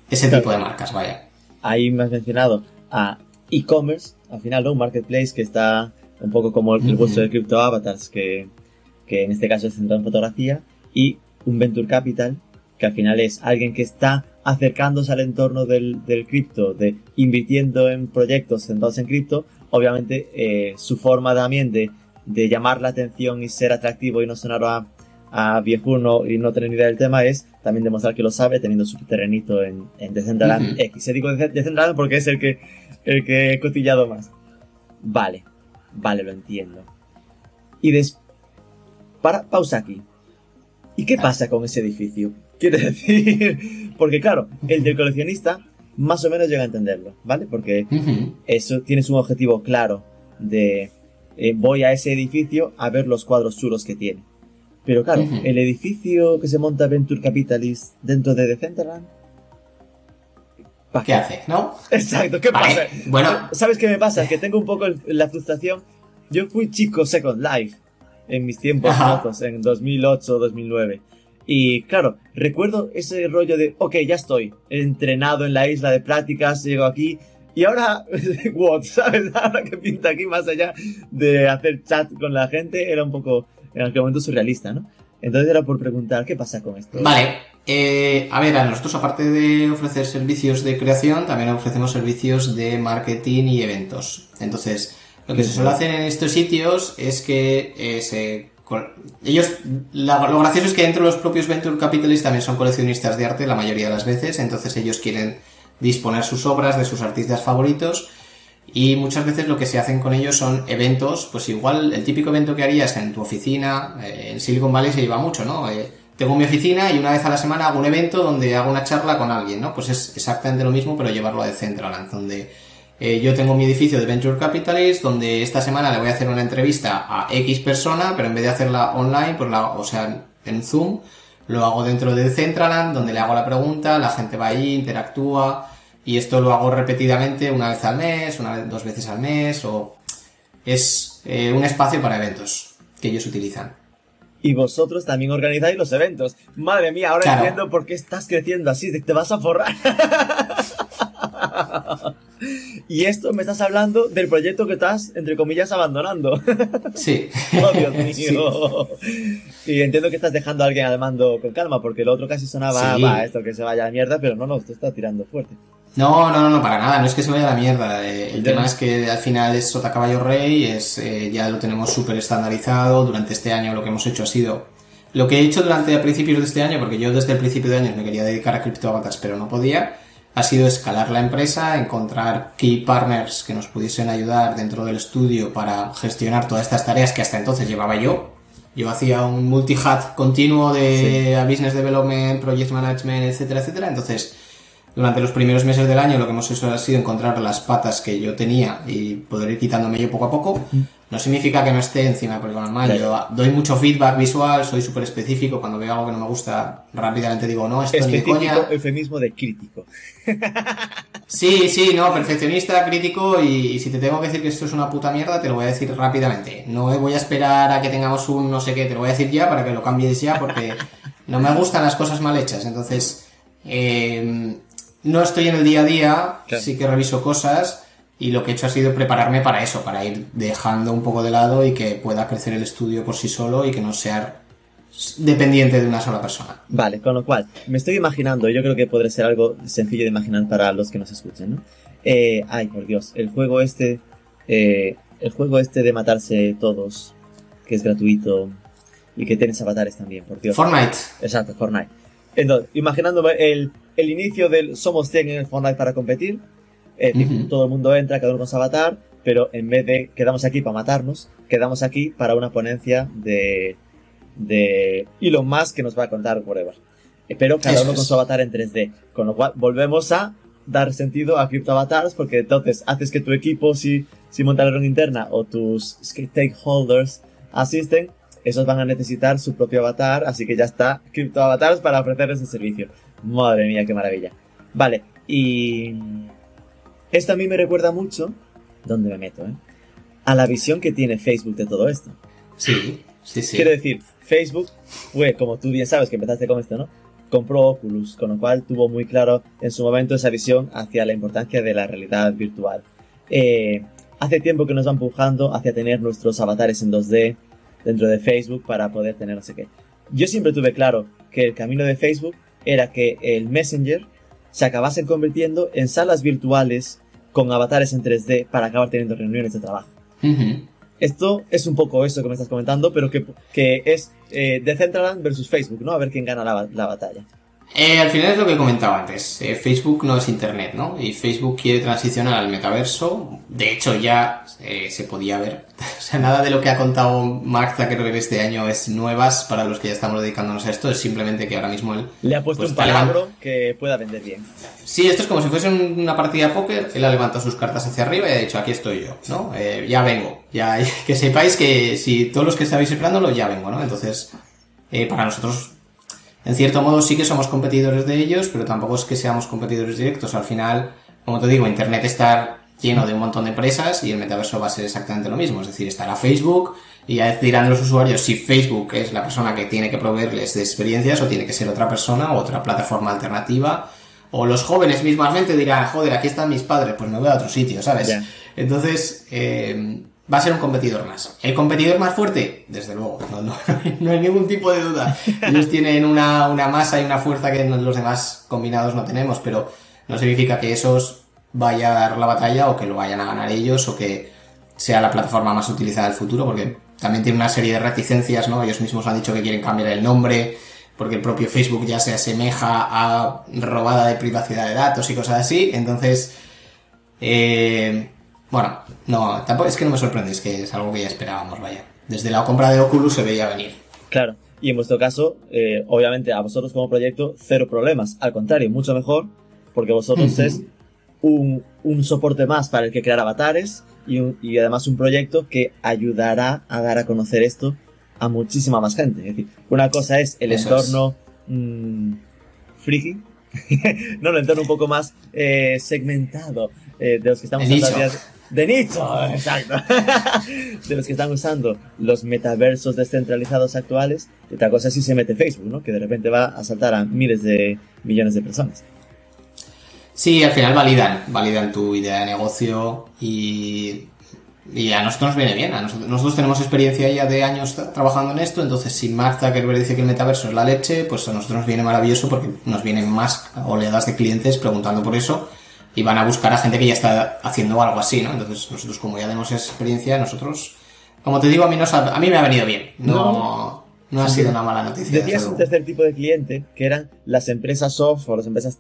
ese tipo de marcas vaya Ahí me has mencionado a e-commerce, al final, ¿no? Un marketplace que está un poco como el Ujú. vuestro de Crypto Avatars, que, que en este caso es centrado en fotografía, y un Venture Capital, que al final es alguien que está acercándose al entorno del, del cripto, de invirtiendo en proyectos centrados en cripto, obviamente eh, su forma también de, de llamar la atención y ser atractivo y no sonar a, a viejuno y no tener ni idea del tema es también demostrar que lo sabe teniendo su terrenito en, en Decentraland Ujú. X. Se digo Dece- Decentraland porque es el que, el que he cotillado más. Vale, vale, lo entiendo. Y des... Para, pausa aquí. ¿Y qué pasa con ese edificio? Quiero decir, porque claro, el del coleccionista más o menos llega a entenderlo, ¿vale? Porque eso tienes un objetivo claro de eh, voy a ese edificio a ver los cuadros chulos que tiene. Pero claro, el edificio que se monta Venture Capitalist dentro de Decentraland. ¿pa' ¿qué hace? ¿no? Exacto, ¿qué Vale, pasa? bueno. ¿Sabes qué me pasa? Que tengo un poco el- la frustración. Yo fui chico Second Life en mis tiempos mozos, en 2008, 2009. Y claro, recuerdo ese rollo de, ok, ya estoy entrenado en la isla de prácticas, llego aquí. Y ahora, what, ¿sabes? Ahora que pinta aquí más allá de hacer chat con la gente, era un poco, en aquel momento, surrealista, ¿no? Entonces era por preguntar, ¿qué pasa con esto? Vale, eh, a ver, a nosotros aparte de ofrecer servicios de creación, también ofrecemos servicios de marketing y eventos. Entonces, lo que se suele hacer en estos sitios es que eh, se... Ellos, la- lo gracioso es que dentro de los propios Venture Capitalists también son coleccionistas de arte la mayoría de las veces, entonces ellos quieren disponer sus obras de sus artistas favoritos y muchas veces lo que se hacen con ellos son eventos, pues igual el típico evento que harías en tu oficina, eh, en Silicon Valley se lleva mucho, ¿no? Eh, tengo mi oficina y una vez a la semana hago un evento donde hago una charla con alguien, ¿no? Pues es exactamente lo mismo, pero llevarlo a Decentraland, donde eh, yo tengo mi edificio de Venture Capitalist, donde esta semana le voy a hacer una entrevista a X persona, pero en vez de hacerla online, pues la, o sea, en Zoom, lo hago dentro de Decentraland, donde le hago la pregunta, la gente va ahí, interactúa, y esto lo hago repetidamente una vez al mes, una vez, dos veces al mes, o es eh, un espacio para eventos que ellos utilizan. Y vosotros también organizáis los eventos. Madre mía, ahora Claro. entiendo por qué estás creciendo así, te- vas a forrar. y esto me estás hablando del proyecto que estás, entre comillas, abandonando. Sí. oh, Dios mío. Y entiendo que estás dejando a alguien al mando con calma, porque el otro casi sonaba, Sí. va, esto que se vaya a mierda, pero no, no, esto está tirando fuerte. No, no, no, no, para nada, no es que se vaya a la mierda. eh, el tema es que al final es Sota Caballo Rey, es, eh, ya lo tenemos súper estandarizado. Durante este año lo que hemos hecho ha sido lo que he hecho durante a principios de este año, porque yo desde el principio de año me quería dedicar a criptoavatars, pero no podía, ha sido escalar la empresa, encontrar key partners que nos pudiesen ayudar dentro del estudio para gestionar todas estas tareas que hasta entonces llevaba yo. Yo hacía un multi-hat continuo de a business development, project management, etcétera, etcétera. Entonces, durante los primeros meses del año lo que hemos hecho ha sido encontrar las patas que yo tenía y poder ir quitándome yo poco a poco. No significa que no esté encima del normal. Yo doy mucho feedback visual, soy súper específico. Cuando veo algo que no me gusta, rápidamente digo, no, esto es de coña. eufemismo de crítico. Sí, sí, no, perfeccionista, crítico y, si te tengo que decir que esto es una puta mierda, te lo voy a decir rápidamente. No voy a esperar a que tengamos un no sé qué, te lo voy a decir ya para que lo cambies ya porque no me gustan las cosas mal hechas. Entonces, eh, no estoy en el día a día, sí que reviso cosas y lo que he hecho ha sido prepararme para eso, para ir dejando un poco de lado y que pueda crecer el estudio por sí solo y que no sea dependiente de una sola persona. Vale, con lo cual, me estoy imaginando, yo creo que podría ser algo sencillo de imaginar para los que nos escuchen, ¿no? Eh, ay, por Dios, el juego este, eh, el juego este de matarse todos, que es gratuito y que tienes avatares también, por Dios. Fortnite. Exacto, Fortnite. Entonces, imaginándome el, el inicio del somos 100 en el Fortnite para competir. Eh, todo el mundo entra, cada uno con su avatar, pero en vez de quedamos aquí para matarnos, quedamos aquí para una ponencia de, de Elon Musk que nos va a contar whatever. Pero cada uno con su avatar en 3D. Con lo cual volvemos a dar sentido a Crypto Avatars porque entonces haces que tu equipo, si, si montaron interna o tus stakeholders asisten, esos van a necesitar su propio avatar, así que ya está Crypto Avatars para ofrecer ese servicio. Madre mía, qué maravilla. Vale, y esto a mí me recuerda mucho, ¿dónde me meto, eh? A la visión que tiene Facebook de todo esto. Sí, sí, sí. Quiero decir, Facebook fue, como tú bien sabes que empezaste con esto, ¿no? Compró Oculus, con lo cual tuvo muy claro en su momento esa visión hacia la importancia de la realidad virtual. Eh, hace tiempo que nos va empujando hacia tener nuestros avatares en 2D, dentro de Facebook para poder tener no sé qué. Yo siempre tuve claro que el camino de Facebook era que el Messenger se acabase convirtiendo en salas virtuales con avatares en 3D para acabar teniendo reuniones de trabajo. Esto es un poco eso que me estás comentando, pero que, que es eh, Decentraland versus Facebook, ¿no? A ver quién gana la, la batalla. Eh, al final es lo que he comentado antes. Eh, Facebook no es Internet, ¿no? Y Facebook quiere transicionar al metaverso. De hecho, ya eh, se podía ver. o sea, nada de lo que ha contado Mark Zuckerberg este año es nuevas para los que ya estamos dedicándonos a esto. Es simplemente que ahora mismo él... Le ha puesto pues, un palabra que pueda vender bien. Sí, esto es como si fuese una partida de póker. Él ha levantado sus cartas hacia arriba y ha dicho, aquí estoy yo, ¿no? ya vengo. Ya, que sepáis que si todos los que estabais esperándolo, ya vengo, ¿no? Entonces, para nosotros en cierto modo sí que somos competidores de ellos, pero tampoco es que seamos competidores directos. Al final, como te digo, Internet está lleno de un montón de empresas y el metaverso va a ser exactamente lo mismo. Es decir, estará Facebook y ya decidirán los usuarios si Facebook es la persona que tiene que proveerles de experiencias o tiene que ser otra persona o otra plataforma alternativa. O los jóvenes mismamente dirán, joder, aquí están mis padres, pues me voy a otro sitio, ¿sabes? Entonces, eh, va a ser un competidor más. ¿El competidor más fuerte? Desde luego, no, hay ningún tipo de duda. Ellos tienen una, masa y una fuerza que los demás combinados no tenemos, pero no significa que esos vaya a dar la batalla o que lo vayan a ganar ellos o que sea la plataforma más utilizada del futuro, porque también tiene una serie de reticencias, ¿no? Ellos mismos han dicho que quieren cambiar el nombre, porque el propio Facebook ya se asemeja a robada de privacidad de datos y cosas así, entonces... Eh, bueno, no, tampoco es que no me sorprende, es que es algo que ya esperábamos, vaya. Desde la compra de Oculus se veía venir. Claro, y en vuestro caso, eh, obviamente a vosotros como proyecto, cero problemas. Al contrario, mucho mejor, porque vosotros es un, soporte más para el que crear avatares y, además un proyecto que ayudará a dar a conocer esto a muchísima más gente. Es decir, una cosa es el entorno mm, friki, no, el entorno un poco más eh, segmentado eh, de los que estamos usando de nicho, exacto. de los que están usando los metaversos descentralizados actuales. Y otra cosa es si se mete Facebook, ¿no? Que de repente va a saltar a miles de millones de personas. Sí, al final validan, validan tu idea de negocio y, y a nosotros nos viene bien. A nosotros, tenemos experiencia ya de años trabajando en esto, entonces si Mark Zuckerberg dice que el metaverso es la leche, pues a nosotros nos viene maravilloso porque nos vienen más oleadas de clientes preguntando por eso y van a buscar a gente que ya está haciendo algo así, ¿no? Entonces nosotros como ya tenemos experiencia, nosotros, como te digo, a mí, nos a mí me ha venido bien. No, no, ha sido una mala noticia. Decías un tercer tipo de cliente, que eran las empresas soft o las empresas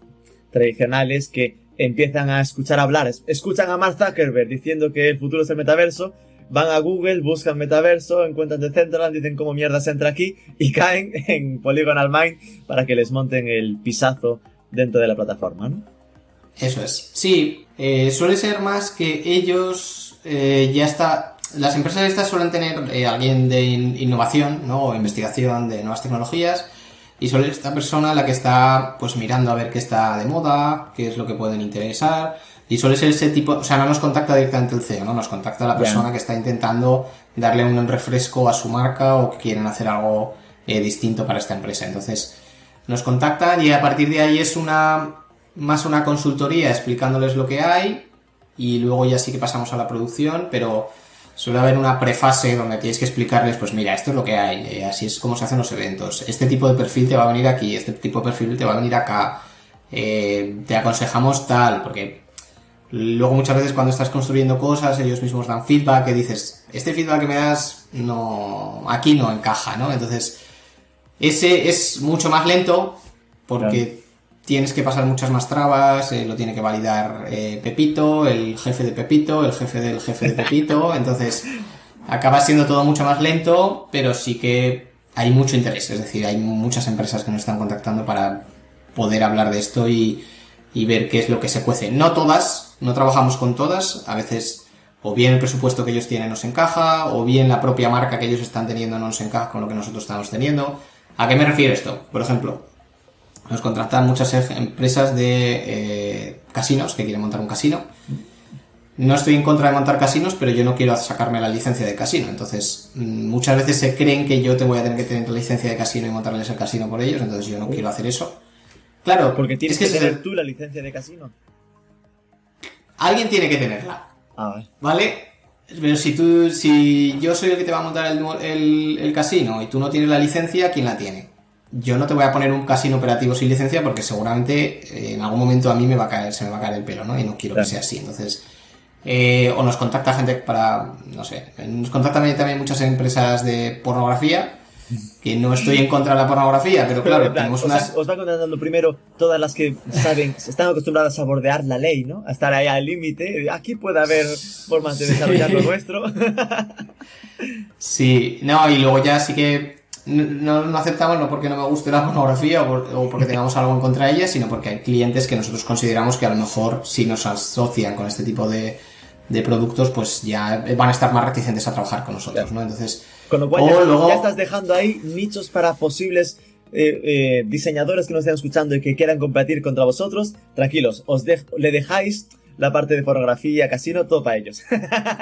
tradicionales que empiezan a escuchar hablar, escuchan a Mark Zuckerberg diciendo que el futuro es el metaverso, van a Google, buscan metaverso, encuentran Decentraland, dicen cómo mierda se entra aquí y caen en Polygonal Mind para que les monten el pisazo dentro de la plataforma, ¿no? Eso es. Sí, eh, suele ser más que ellos eh, ya está. Las empresas estas suelen tener eh, alguien de in- innovación, ¿no? O investigación de nuevas tecnologías. Y suele ser esta persona la que está pues mirando a ver qué está de moda, qué es lo que pueden interesar. Y suele ser ese tipo, o sea, no nos contacta directamente el CEO, ¿no? Nos contacta la persona que está intentando darle un refresco a su marca o que quieren hacer algo eh, distinto para esta empresa. Entonces, nos contactan y a partir de ahí es una más una consultoría explicándoles lo que hay y luego ya sí que pasamos a la producción, pero suele haber una prefase donde tienes que explicarles, pues mira, esto es lo que hay, eh, así es como se hacen los eventos, este tipo de perfil te va a venir aquí, este tipo de perfil te va a venir acá, eh, te aconsejamos tal, porque luego muchas veces cuando estás construyendo cosas ellos mismos dan feedback que dices, este feedback que me das no, aquí no encaja, ¿no? Entonces, ese es mucho más lento porque tienes que pasar muchas más trabas, eh, lo tiene que validar eh, Pepito, el jefe de Pepito, el jefe del jefe de Pepito, entonces acaba siendo todo mucho más lento, pero sí que hay mucho interés, es decir, hay muchas empresas que nos están contactando para poder hablar de esto y, y ver qué es lo que se cuece. No todas, no trabajamos con todas, a veces o bien el presupuesto que ellos tienen nos encaja, o bien la propia marca que ellos están teniendo no nos encaja con lo que nosotros estamos teniendo. ¿A qué me refiero esto? Por ejemplo, nos contratan muchas ej- empresas de eh, casinos que quieren montar un casino. No estoy en contra de montar casinos, pero yo no quiero sacarme la licencia de casino. Entonces, mm, muchas veces se creen que yo te voy a tener que tener la licencia de casino y montarles el casino por ellos, entonces yo no quiero hacer eso. Claro, Porque tienes es que que tener el- tú la licencia de casino. alguien tiene que tenerla. Ah, vale. ¿Vale? Pero si tú, si yo soy el que te va a montar el, nu- el- el casino y tú no tienes la licencia, ¿quién la tiene? Yo no te voy a poner un casino operativo sin licencia porque seguramente eh, en algún momento a mí me va a caer, se me va a caer el pelo, ¿no? Y no quiero Claro. que sea así. Entonces, eh, o nos contacta gente para, no sé, nos contactan también muchas empresas de pornografía, que no estoy en contra de la pornografía, pero claro, plan, tenemos os, unas... os va contratando primero todas las que saben, están acostumbradas a bordear la ley, ¿no? A estar ahí al límite. Aquí puede haber formas de desarrollar lo nuestro. Sí, no, y luego ya sí que no, no aceptamos no porque no me guste la pornografía o, por- o porque tengamos algo en contra de ella, sino porque hay clientes que nosotros consideramos que a lo mejor si nos asocian con este tipo de, de productos, pues ya van a estar más reticentes a trabajar con nosotros, ¿no? Entonces, Con lo cual O ya, estás- luego- ya estás dejando ahí nichos para posibles eh, eh, diseñadores que nos estén escuchando y que quieran competir contra vosotros. Tranquilos, os le dejáis la parte de fotografía, casino, todo para ellos.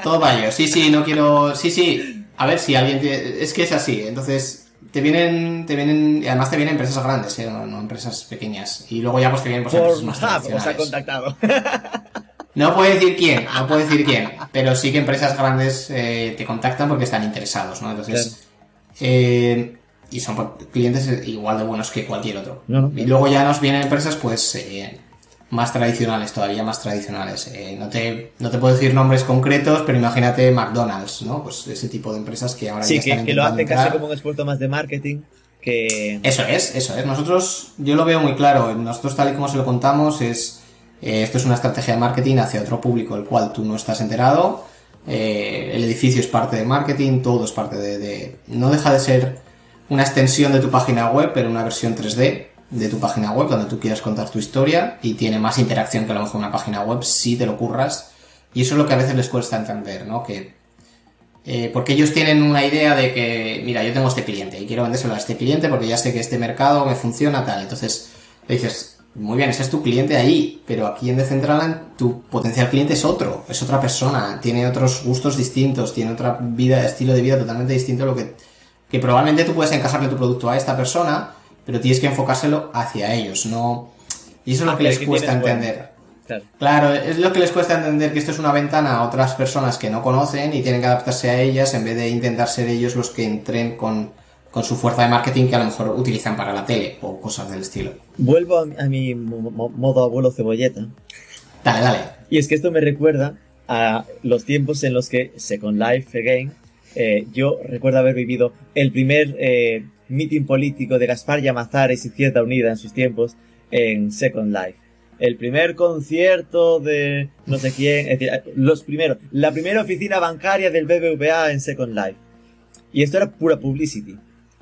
todo va ello. Sí, sí, no quiero... Sí, sí, a ver si alguien... te- Es que es así, entonces... Te vienen, te vienen, y además te vienen empresas grandes, ¿eh? no, no empresas pequeñas. Y luego ya pues te vienen pues, empresas más Pornhub os ha tradicionales. contactado. No puedo decir quién, no puedo decir quién, pero sí que empresas grandes eh, te contactan porque están interesados, ¿no? Entonces, eh, y son por- clientes igual de buenos que cualquier otro. No, no. Y luego ya nos vienen empresas, pues, eh, más tradicionales, todavía más tradicionales. Eh, no, te, no te puedo decir nombres concretos, pero imagínate McDonald's, ¿no? Pues ese tipo de empresas que ahora Sí, ya que, están que lo intentando hacen casi como un esfuerzo más de marketing. Que. Eso es, eso es. Nosotros, yo lo veo muy claro. Nosotros, tal y como se lo contamos, es eh, esto es una estrategia de marketing hacia otro público, el cual tú no estás enterado. Eh, el edificio es parte de marketing, todo es parte de, de- No deja de ser una extensión de tu página web, pero una versión 3D de tu página web, donde tú quieras contar tu historia y tiene más interacción que a lo mejor una página web si te lo curras. Y eso es lo que a veces les cuesta entender, ¿no? Que eh, porque ellos tienen una idea de que, mira, yo tengo este cliente y quiero vendérselo a este cliente porque ya sé que este mercado me funciona tal. Entonces le dices, muy bien, ese es tu cliente ahí, pero aquí en Decentraland tu potencial cliente es otro, es otra persona, tiene otros gustos distintos, tiene otra vida, estilo de vida totalmente distinto lo que, que probablemente tú puedes encajarle tu producto a esta persona, pero tienes que enfocárselo hacia ellos, no... Y eso es lo Ah, que les que cuesta entender. Claro. Claro, es lo que les cuesta entender que esto es una ventana a otras personas que no conocen y tienen que adaptarse a ellas en vez de intentar ser ellos los que entren con, con su fuerza de marketing que a lo mejor utilizan para la tele o cosas del estilo. Vuelvo a, mi- a mi modo abuelo cebolleta. Dale, dale. Y es que esto me recuerda a los tiempos en los que Second Life Again, eh, yo recuerdo haber vivido el primer eh, meeting político de Gaspar Llamazares y Izquierda Unida en sus tiempos en Second Life. El primer concierto de no sé quién, es decir, los primeros, la primera oficina bancaria del BBVA en Second Life. Y esto era pura publicity.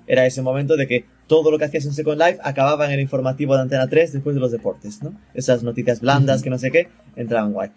Era ese momento de que todo lo que hacías en Second Life acababa en el informativo de Antena 3 después de los deportes, ¿no? Esas noticias blandas que no sé qué, entraban guay.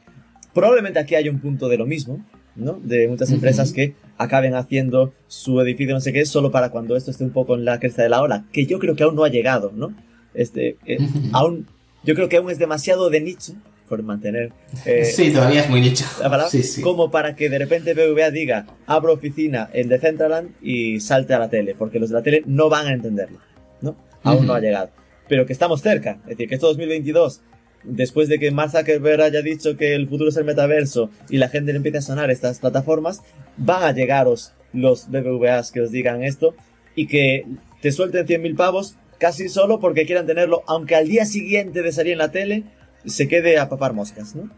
Probablemente aquí hay un punto de lo mismo, ¿no? De muchas empresas que acaben haciendo su edificio no sé qué solo para cuando esto esté un poco en la cresta de la ola, que yo creo que aún no ha llegado, ¿no? Este, eh, aún, yo creo que aún es demasiado de nicho por mantener... Eh, sí, todavía es muy nicho. Sí, sí. Como para que de repente BVA diga, abro oficina en Decentraland y salte a la tele, porque los de la tele no van a entenderlo, ¿no? Aún no ha llegado. Pero que estamos cerca, es decir, que esto 2022 después de que Mark Zuckerberg haya dicho que el futuro es el metaverso y la gente le empiece a sonar estas plataformas, van a llegaros los BBVAs que os digan esto y que te suelten 100.000 pavos casi solo porque quieran tenerlo, aunque al día siguiente de salir en la tele se quede a papar moscas, ¿no?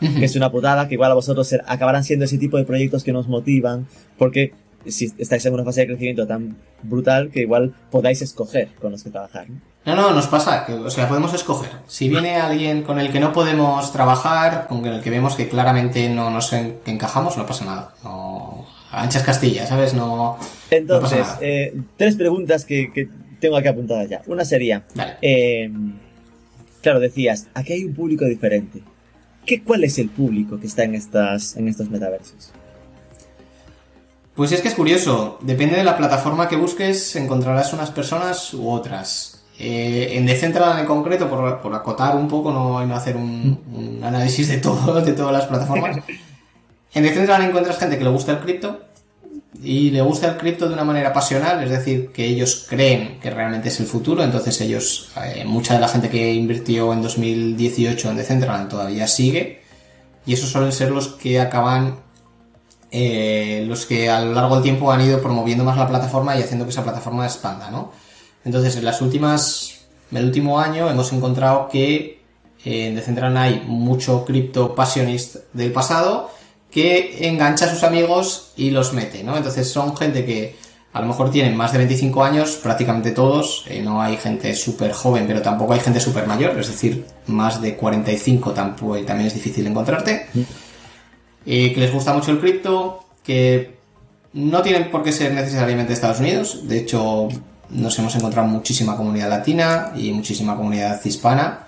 que es una putada, que igual a vosotros acabarán siendo ese tipo de proyectos que nos motivan, porque si estáis en una fase de crecimiento tan brutal que igual podáis escoger con los que trabajar. ¿no? No, no, nos pasa, que, o sea, podemos escoger. Si viene alguien con el que no podemos trabajar, con el que vemos que claramente no nos encajamos, no pasa nada. No, anchas Castilla, ¿sabes? No. Entonces, eh, tres preguntas que, tengo aquí apuntadas ya. Una sería, eh, claro, decías, aquí hay un público diferente. ¿Qué, ¿Cuál es el público que está en, estas, en estos metaversos? Pues es que es curioso, depende de la plataforma que busques, encontrarás unas personas u otras. Eh, en Decentraland en concreto, por, acotar un poco, no, no hacer un, análisis de todo, de todas las plataformas. En Decentraland encuentras gente que le gusta el cripto y le gusta el cripto de una manera pasional, es decir, que ellos creen que realmente es el futuro, entonces ellos, eh, mucha de la gente que invirtió en 2018 en Decentraland todavía sigue y esos suelen ser los que acaban eh, los que a lo largo del tiempo han ido promoviendo más la plataforma y haciendo que esa plataforma expanda, ¿no? Entonces, en las últimas, en el último año hemos encontrado que eh, en Decentraland hay mucho cripto passionist del pasado que engancha a sus amigos y los mete, ¿no? Entonces son gente que a lo mejor tienen más de 25 años, prácticamente todos, eh, no hay gente súper joven, pero tampoco hay gente súper mayor, es decir, más de 45 tampoco, también es difícil encontrarte, eh, que les gusta mucho el cripto, que no tienen por qué ser necesariamente Estados Unidos, de hecho nos hemos encontrado muchísima comunidad latina y muchísima comunidad hispana.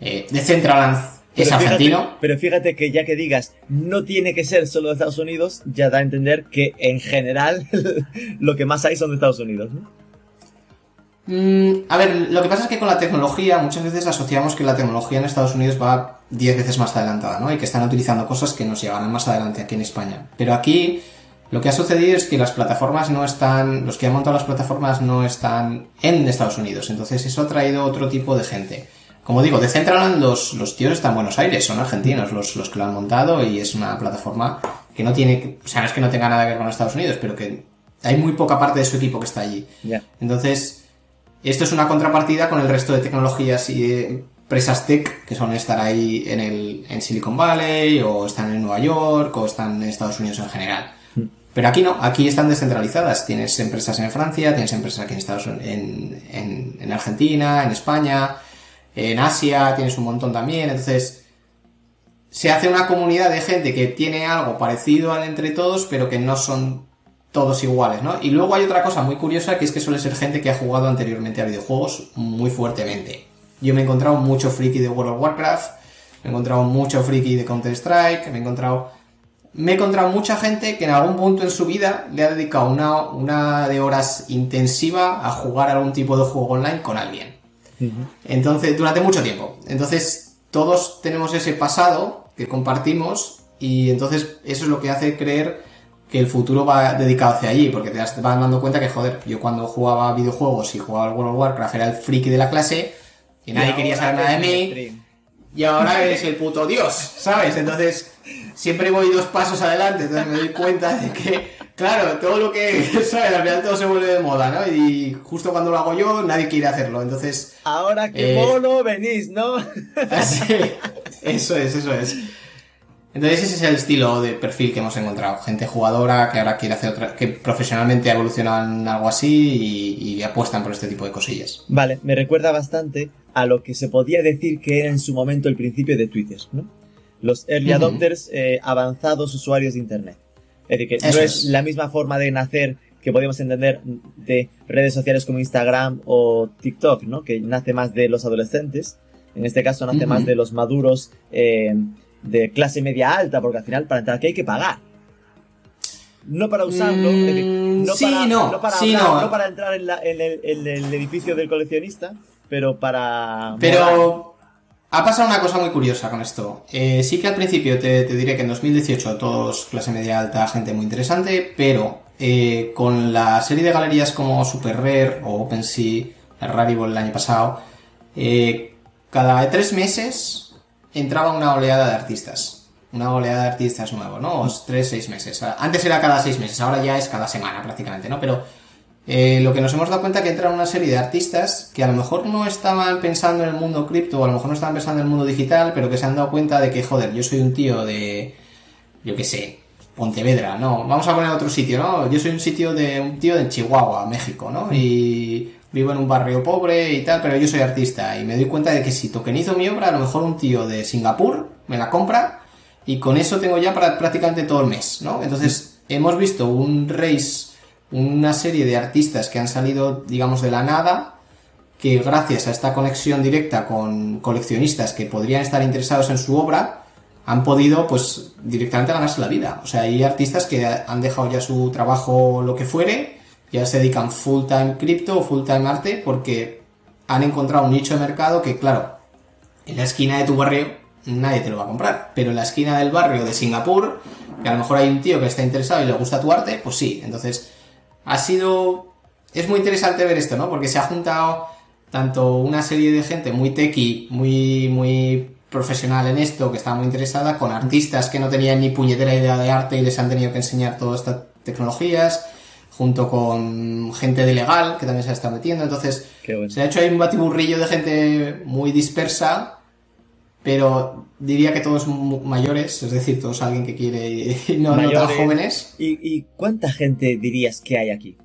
Eh, de Centraland es argentino. pero fíjate que ya que digas no tiene que ser solo de Estados Unidos, ya da a entender que en general lo que más hay son de Estados Unidos, mm, a ver, lo que pasa es que con la tecnología muchas veces asociamos que la tecnología en Estados Unidos va 10 veces más adelantada, ¿no? Y que están utilizando cosas que nos llevarán más adelante aquí en España. Pero aquí lo que ha sucedido es que las plataformas no están, los que han montado las plataformas no están en Estados Unidos, entonces eso ha traído otro tipo de gente. Como digo, de Centraland los, los tíos están en Buenos Aires, son argentinos los, los que lo han montado y es una plataforma que no tiene, o sea, no es que no tenga nada que ver con Estados Unidos, pero que hay muy poca parte de su equipo que está allí. Entonces, esto es una contrapartida con el resto de tecnologías y empresas tech que son estar ahí en, el, en Silicon Valley o están en Nueva York o están en Estados Unidos en general. Pero aquí no, aquí están descentralizadas. Tienes empresas en Francia, tienes empresas aquí en Estados en, en, Argentina, en España, en Asia, tienes un montón también. Entonces, se hace una comunidad de gente que tiene algo parecido al entre todos, pero que no son todos iguales, ¿no? Y luego hay otra cosa muy curiosa que es que suele ser gente que ha jugado anteriormente a videojuegos muy fuertemente. Yo me he encontrado mucho friki de World of Warcraft, me he encontrado mucho friki de Counter Strike, me he encontrado me he encontrado mucha gente que en algún punto en su vida le ha dedicado una, una de horas intensiva a jugar algún tipo de juego online con alguien. Entonces, durante mucho tiempo. Entonces, todos tenemos ese pasado que compartimos y entonces eso es lo que hace creer que el futuro va dedicado hacia allí, porque te vas dando cuenta que, joder, yo cuando jugaba videojuegos y jugaba al World of Warcraft era el friki de la clase y nadie quería saber nada de mí y ahora eres el puto dios, ¿sabes? Entonces, siempre voy dos pasos adelante, entonces me doy cuenta de que, claro, todo lo que, ¿sabes? Al final todo se vuelve de moda, ¿no? Y justo cuando lo hago yo, nadie quiere hacerlo, entonces... Ahora que eh, mono venís, ¿no? Así, eso es, eso es. Entonces ese es el estilo de perfil que hemos encontrado. Gente jugadora que ahora quiere hacer otra, que profesionalmente evolucionan algo así y, apuestan por este tipo de cosillas. Vale, me recuerda bastante a lo que se podía decir que era en su momento el principio de Twitter, ¿no? Los early adopters, eh, avanzados usuarios de Internet. Es decir, que no es, la misma forma de nacer que podemos entender de redes sociales como Instagram o TikTok, ¿no? Que nace más de los adolescentes. En este caso nace más de los maduros eh, de clase media alta, porque al final para entrar aquí hay que pagar. No para usarlo, Mm, no, sí, para, no, para sí, hablar, no. no para entrar en, la- en el, en el edificio del coleccionista, pero para... Pero ha pasado una cosa muy curiosa con esto. Eh, sí que al principio te, te diré que en 2018 todos clase media alta, gente muy interesante, pero eh, con la serie de galerías como Super Rare o OpenSea, Rarible el año pasado, eh, cada tres meses entraba una oleada de artistas. Una oleada de artistas nuevos, ¿no? O tres, seis meses. Antes era cada seis meses, ahora ya es cada semana prácticamente, ¿no? Pero eh, lo que nos hemos dado cuenta que entran una serie de artistas que a lo mejor no estaban pensando en el mundo cripto, o a lo mejor no estaban pensando en el mundo digital, pero que se han dado cuenta de que, joder, yo soy un tío de, yo qué sé, Pontevedra, no, vamos a poner otro sitio, ¿no? Yo soy un sitio de un tío de Chihuahua, México, ¿no? Y vivo en un barrio pobre y tal, pero yo soy artista y me doy cuenta de que si tokenizo mi obra, a lo mejor un tío de Singapur me la compra y con eso tengo ya para prácticamente todo el mes, ¿no? Entonces, hemos visto un race, una serie de artistas que han salido, digamos, de la nada, que gracias a esta conexión directa con coleccionistas que podrían estar interesados en su obra, han podido, pues, directamente ganarse la vida. O sea, hay artistas que han dejado ya su trabajo, lo que fuere, ya se dedican full time cripto o full time arte, porque han encontrado un nicho de mercado que, claro, en la esquina de tu barrio nadie te lo va a comprar. Pero en la esquina del barrio de Singapur, que a lo mejor hay un tío que está interesado y le gusta tu arte, pues sí. Entonces, ha sido... Es muy interesante ver esto, ¿no? Porque se ha juntado tanto una serie de gente muy techy, muy, muy profesional en esto, que estaba muy interesada, con artistas que no tenían ni puñetera idea de arte y les han tenido que enseñar todas estas tecnologías, junto con gente de legal que también se ha estado metiendo. Entonces, bueno. se ha hecho ahí un batiburrillo de gente muy dispersa, pero diría que todos mayores, es decir, todos alguien que quiere y no, no tan Mayores. jóvenes. ¿Y, y cuánta gente dirías que hay aquí?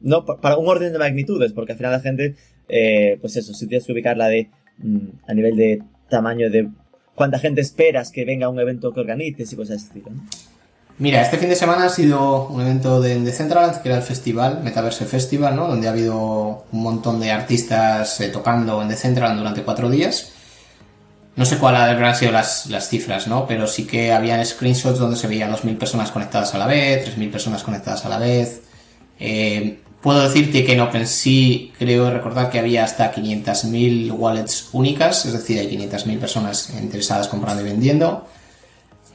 No, pa- para un orden de magnitudes, porque al final la gente, eh, pues eso, si tienes que ubicarla de, mm, a nivel de tamaño de cuánta gente esperas que venga a un evento que organices y cosas estilo. ¿no? Mira, este fin de semana ha sido un evento de Decentraland, que era el festival, Metaverse Festival, ¿no? Donde ha habido un montón de artistas eh, tocando en Decentraland durante cuatro días. No sé cuál habrán sido las, las cifras, ¿no? Pero sí que habían screenshots donde se veían 2.000 personas conectadas a la vez, 3.000 personas conectadas a la vez. Eh, puedo decirte que en OpenSea creo recordar que había hasta 500.000 wallets únicas, es decir, hay 500.000 personas interesadas comprando y vendiendo.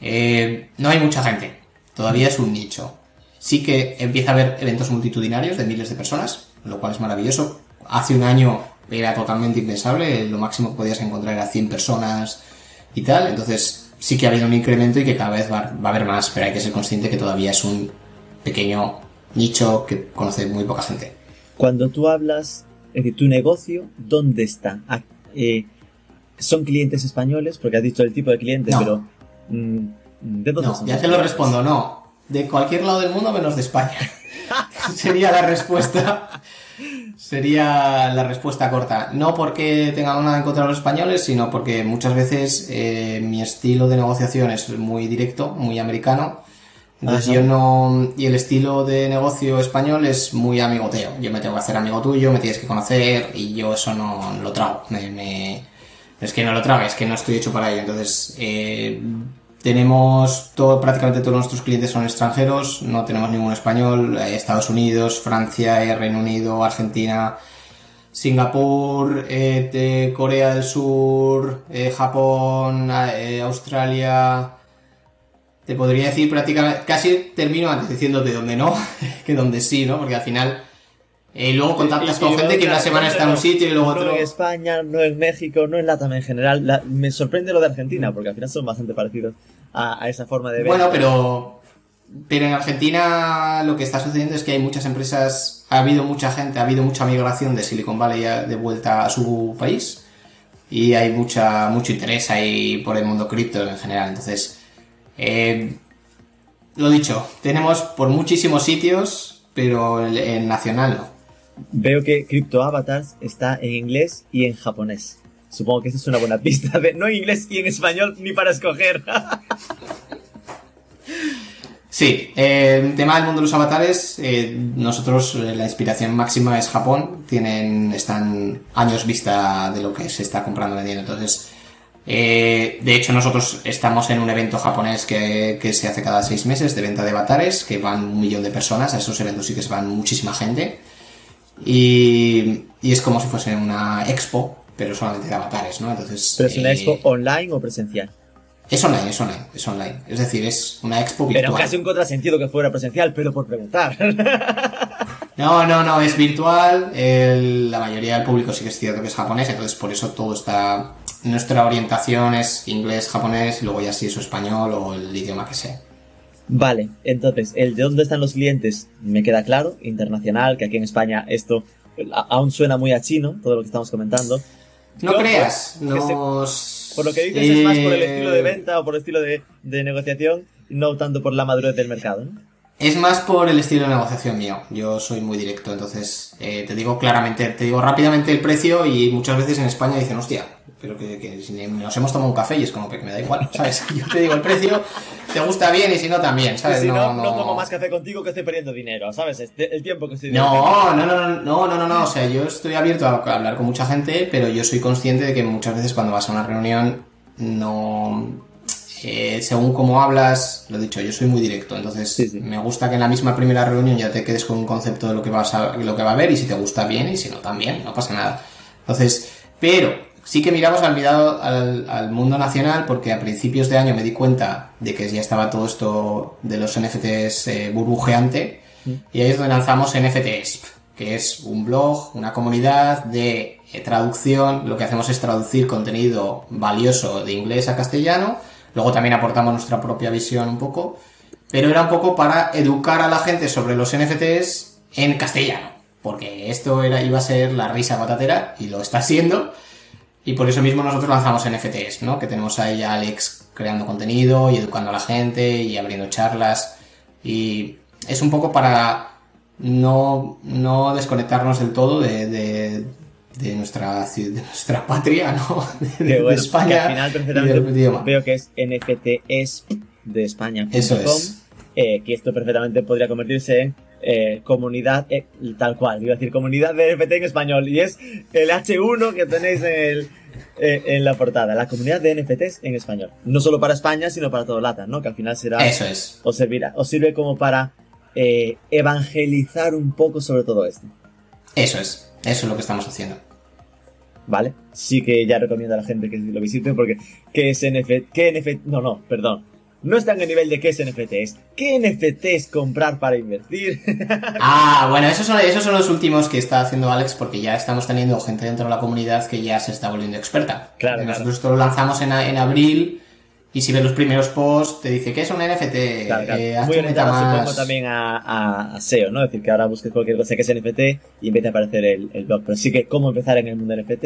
Eh, no hay mucha gente, todavía es un nicho. Sí que empieza a haber eventos multitudinarios de miles de personas, lo cual es maravilloso. Hace un año era totalmente impensable, lo máximo que podías encontrar era 100 personas y tal, entonces sí que ha habido un incremento y que cada vez va, va a haber más, pero hay que ser consciente que todavía es un pequeño nicho que conoce muy poca gente. Cuando tú hablas, decir, tu negocio, ¿dónde está? Ah, eh, ¿Son clientes españoles? Porque has dicho el tipo de cliente, No. pero... mm, ¿De dónde No, ya te lo respondo, no. De cualquier lado del mundo menos de España. Sería la respuesta. Sería la respuesta corta. No porque tengamos nada en contra de los españoles, sino porque muchas veces eh, mi estilo de negociación es muy directo, muy americano. Entonces Ajá. yo no... Y el estilo de negocio español es muy amigoteo. Yo me tengo que hacer amigo tuyo, me tienes que conocer y yo eso no lo trago. Me, me- Es que no lo trago, es que no estoy hecho para ello. Entonces, eh, tenemos todo, prácticamente todos nuestros clientes son extranjeros, no tenemos ningún español, eh, Estados Unidos, Francia, eh, Reino Unido, Argentina, Singapur, eh, Corea del Sur, Japón, Australia. Te podría decir prácticamente, casi termino antes diciéndote dónde no, que donde sí, ¿no? Porque al final, eh, luego contactas Y- con y gente que una semana no, está en un no, sitio y luego no otro. en España, no en México, no en Latam en general. La- me sorprende lo de Argentina, porque al final son bastante parecidos a, a esa forma de ver. Bueno, pero, pero en Argentina lo que está sucediendo es que hay muchas empresas, ha habido mucha gente, ha habido mucha migración de Silicon Valley de vuelta a su país y hay mucha, mucho interés ahí por el mundo cripto en general. Entonces, eh, lo dicho, tenemos por muchísimos sitios, pero el nacional no. Veo que Crypto Avatars está en inglés y en japonés. Supongo que esa es una buena pista de no en inglés y en español ni para escoger. Sí, eh, el tema del mundo de los avatares, eh, nosotros eh, la inspiración máxima es Japón, tienen, están años vista de lo que se está comprando vendiendo, entonces, eh, de hecho nosotros estamos en un evento japonés que, que se hace cada seis meses de venta de avatares, que van un millón de personas, a esos eventos sí que se van muchísima gente, y, y es como si fuese una expo, pero solamente de avatares, ¿no? Entonces, ¿Pero es una eh, expo online o presencial? Es online, es online, es online. Es decir, es una expo virtual. Pero casi un contrasentido que fuera presencial, pero por preguntar. No, no, no, es virtual. el- la mayoría del público sí que es cierto que es japonés, entonces por eso todo está. Nuestra orientación es inglés, japonés, y luego ya si eso español o el idioma que sea. Vale, entonces, el de dónde están los clientes me queda claro, internacional, que aquí en España esto aún suena muy a chino, todo lo que estamos comentando. No Yo, creas, pues, se-. Por lo que dices es más por el eh, estilo de venta o por el estilo de, de negociación, no tanto por la madurez del mercado, ¿no? Es más por el estilo de negociación mío. Yo soy muy directo, entonces eh, te digo claramente, te digo rápidamente el precio y muchas veces en España dicen, hostia, pero que, que si nos hemos tomado un café y es como que me da igual, ¿sabes? Yo te digo el precio, te gusta bien y si no también, ¿sabes? si no, no, tomo más café contigo que estoy perdiendo dinero, ¿sabes? Este- el tiempo que estoy No, no, no, no, no, no, no, no, o sea, yo estoy abierto a hablar con mucha gente, pero yo soy consciente de que muchas veces cuando vas a una reunión no... eh, según cómo hablas, lo he dicho, yo soy muy directo, entonces Sí, sí. me gusta que en la misma primera reunión ya te quedes con un concepto de lo que vas a, lo que va a haber y si te gusta bien y si no también, no pasa nada. Entonces, pero sí que miramos al, mirado, al, al mundo nacional porque a principios de año me di cuenta de que ya estaba todo esto de los NFTs eh, burbujeante y ahí es donde lanzamos NFTs, que es un blog, una comunidad de eh, traducción. Lo que hacemos es traducir contenido valioso de inglés a castellano. Luego también aportamos nuestra propia visión un poco. Pero era un poco para educar a la gente sobre los NFTs en castellano. Porque esto era, iba a ser la risa patatera y lo está siendo. Y por eso mismo nosotros lanzamos NFTs, ¿no? Que tenemos ahí a Alex creando contenido y educando a la gente y abriendo charlas. Y es un poco para no, no desconectarnos del todo de, de, de nuestra, de nuestra patria, ¿no? De, Que de bueno, España que al final perfectamente veo que es NFTs de España. Eso es. eh, que esto perfectamente podría convertirse en eh, comunidad, eh, tal cual, iba a decir comunidad de NFT en español, y es el H1 que tenéis en, el, en la portada, la comunidad de NFTs en español. No solo para España, sino para todo Lata, ¿no? Que al final será, Eso es. os servirá, os sirve como para evangelizar un poco sobre todo esto. Eso es. Eso es lo que estamos haciendo. ¿Vale? Sí que ya recomiendo a la gente que lo visite porque ¿qué es NFT? ¿Qué NFT? No, no, perdón. No están en nivel de qué es NFT, es qué NFT es comprar para invertir. Ah, bueno, esos son, esos son los últimos que está haciendo Alex porque ya estamos teniendo gente dentro de la comunidad que ya se está volviendo experta. Claro, Nosotros claro. esto lo lanzamos en, en abril y si ves los primeros posts te dice que es un NFT, Claro, claro. eh, Muy orientado supongo también a, a- a SEO, ¿no? Es decir, que ahora busques cualquier cosa que es NFT y empiece a aparecer el, el blog. Pero sí que cómo empezar en el mundo NFT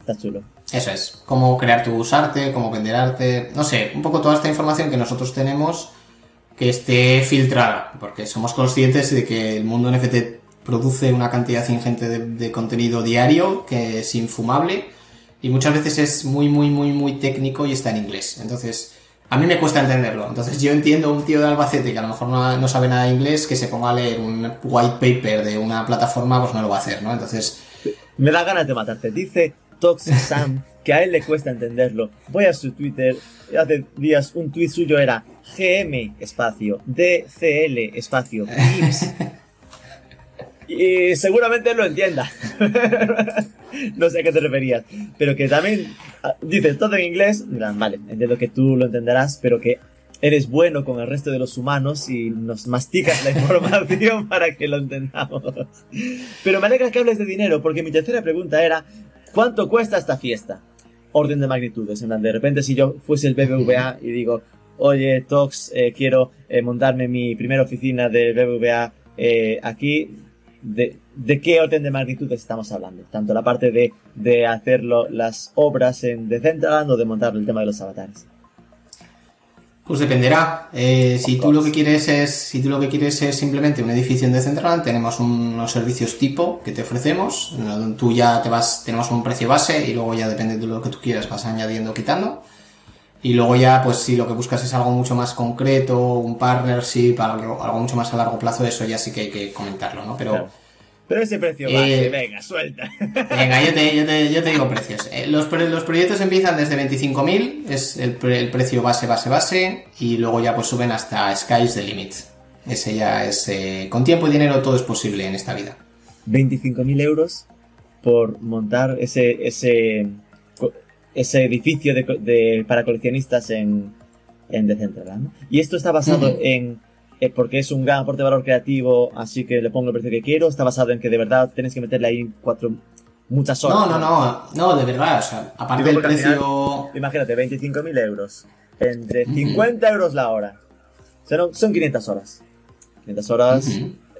está chulo. Eso es, cómo crear tu arte, cómo vender arte, no sé, un poco toda esta información que nosotros tenemos que esté filtrada, porque somos conscientes de que el mundo NFT produce una cantidad ingente de, de contenido diario que es infumable y muchas veces es muy, muy, muy, muy técnico y está en inglés. Entonces, a mí me cuesta entenderlo. Entonces, yo entiendo un tío de Albacete que a lo mejor no, no sabe nada de inglés, que se ponga a leer un white paper de una plataforma, pues no lo va a hacer, ¿no? Entonces, Me da ganas de matarte. Dice Toxic Sam que a él le cuesta entenderlo. Voy a su Twitter. Hace días un tweet suyo era GM espacio DCL espacio. Y seguramente él lo entienda. no sé a qué te referías. Pero que también ah, dices todo en inglés. Vale, entiendo que tú lo entenderás, pero que eres bueno con el resto de los humanos y nos masticas la información para que lo entendamos. Pero me alegra que hables de dinero, porque mi tercera pregunta era, ¿cuánto cuesta esta fiesta? Orden de magnitudes, en plan, de repente si yo fuese el BBVA y digo, oye, Tox, eh, quiero eh, montarme mi primera oficina de BBVA eh, aquí, de, ¿de qué orden de magnitudes estamos hablando? Tanto la parte de, de hacerlo, las obras en Decentraland o de montar el tema de los avatares. Pues dependerá. Eh, si tú lo que quieres es, si tú lo que quieres es simplemente un edificio en Decentraland, tenemos unos servicios tipo que te ofrecemos. Tú ya te vas, tenemos un precio base y luego ya depende de lo que tú quieras vas añadiendo o quitando. Y luego ya, pues si lo que buscas es algo mucho más concreto, un partnership, algo, algo mucho más a largo plazo, eso ya sí que hay que comentarlo, ¿no? Pero... Claro. Pero ese precio Eh, venga, suelta. Venga, yo te, yo te- yo te digo precios. Eh, Los, proyectos empiezan desde 25.000, es el, pre- el precio base, base, base, y luego ya pues suben hasta Sky's the Limit. Ese ya es... eh, con tiempo y dinero todo es posible en esta vida. 25.000 euros por montar ese, ese, ese edificio de, de- para coleccionistas en, en Decentraland. ¿no? Y esto está basado Ujú. en... eh, porque es un gran aporte de valor creativo, así que le pongo el precio que quiero. Está basado en que de verdad tenéis que meterle ahí cuatro, muchas horas. No, no, no, no, de verdad, o sea, aparte del precio... Imagínate, 25.000 euros. Entre Ujú. 50 euros la hora. Son, son 500 horas. 500 horas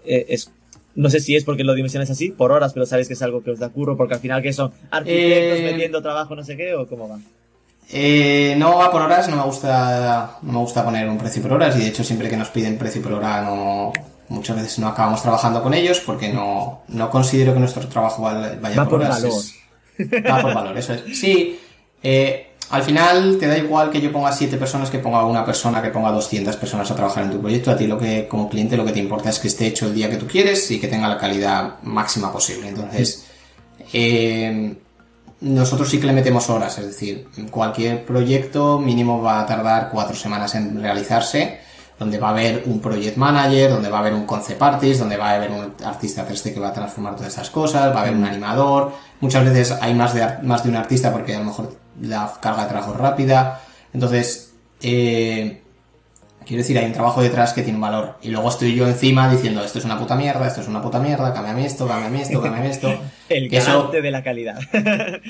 eh, es... No sé si es porque lo dimensionáis así, por horas, pero sabéis que es algo que os da curro, porque al final que son arquitectos Eh, metiendo trabajo, no sé qué, o cómo va. Eh, no va por horas, no me gusta no me gusta poner un precio por horas y de hecho siempre que nos piden precio por hora no muchas veces no acabamos trabajando con ellos porque no, no considero que nuestro trabajo vaya Va por horas. valor. es- va por valor, eso es. Sí, eh, al final te da igual que yo ponga siete personas que ponga una persona que ponga 200 personas a trabajar en tu proyecto. A ti lo que como cliente lo que te importa es que esté hecho el día que tú quieres y que tenga la calidad máxima posible. Entonces, eh, nosotros sí que le metemos horas, es decir, cualquier proyecto mínimo va a tardar cuatro semanas en realizarse, donde va a haber un project manager, donde va a haber un concept artist, donde va a haber un artista 3D que va a transformar todas estas cosas, va a haber un animador, muchas veces hay más de, más de un artista porque a lo mejor la carga de trabajo es rápida, entonces, eh, quiero decir, hay un trabajo detrás que tiene un valor, y luego estoy yo encima diciendo, esto es una puta mierda, esto es una puta mierda, cámbiame esto, cámbiame esto, cámbiame esto. El Que eso- de la calidad.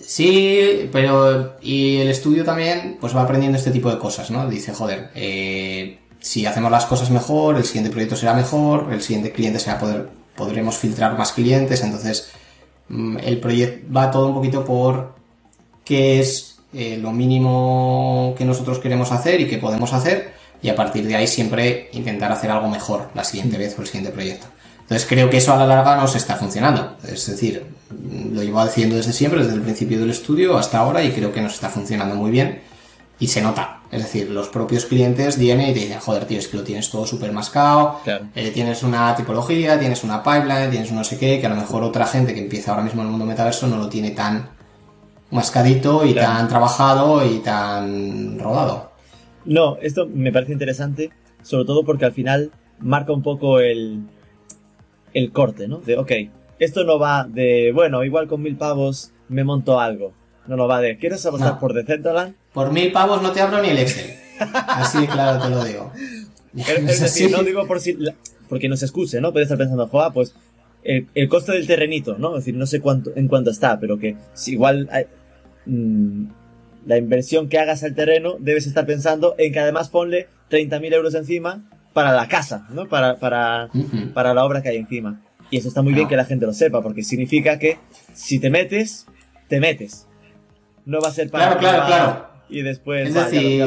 Sí, pero y el estudio también pues va aprendiendo este tipo de cosas, ¿no? Dice, joder, eh, si hacemos las cosas mejor, el siguiente proyecto será mejor, el siguiente cliente será poder, podremos filtrar más clientes, entonces mm, el proyecto va todo un poquito por qué es eh, lo mínimo que nosotros queremos hacer y que podemos hacer y a partir de ahí siempre intentar hacer algo mejor la siguiente vez o el siguiente proyecto. Entonces creo que eso a la larga nos está funcionando. Es decir, lo llevo diciendo desde siempre, desde el principio del estudio hasta ahora y creo que nos está funcionando muy bien y se nota. Es decir, los propios clientes vienen y te dicen, joder, tío, es que lo tienes todo súper mascado, Claro. eh, tienes una tipología, tienes una pipeline, tienes un no sé qué, que a lo mejor otra gente que empieza ahora mismo en el mundo metaverso no lo tiene tan mascadito y Claro. tan trabajado y tan rodado. No, esto me parece interesante, sobre todo porque al final marca un poco el, el corte, ¿no? De, ok, esto no va de, bueno, igual con mil pavos me monto algo. No, no va de, ¿quieres apostar No. por Decentraland? Por mil pavos no te abro ni el Excel. Así claro te lo digo. Es, es decir, no digo por si, la- porque no se escuche, ¿no? Puede estar pensando, joa, pues el, el coste del terrenito, ¿no? Es decir, no sé cuánto, en cuánto está, pero que si igual hay- mm, la inversión que hagas al terreno debes estar pensando en que además ponle 30.000 euros encima para la casa, ¿no? Para, para, para la obra que hay encima. Y eso está muy bien No. que la gente lo sepa, porque significa que si te metes, te metes. No va a ser para Claro, claro, claro. y después Es va, decir,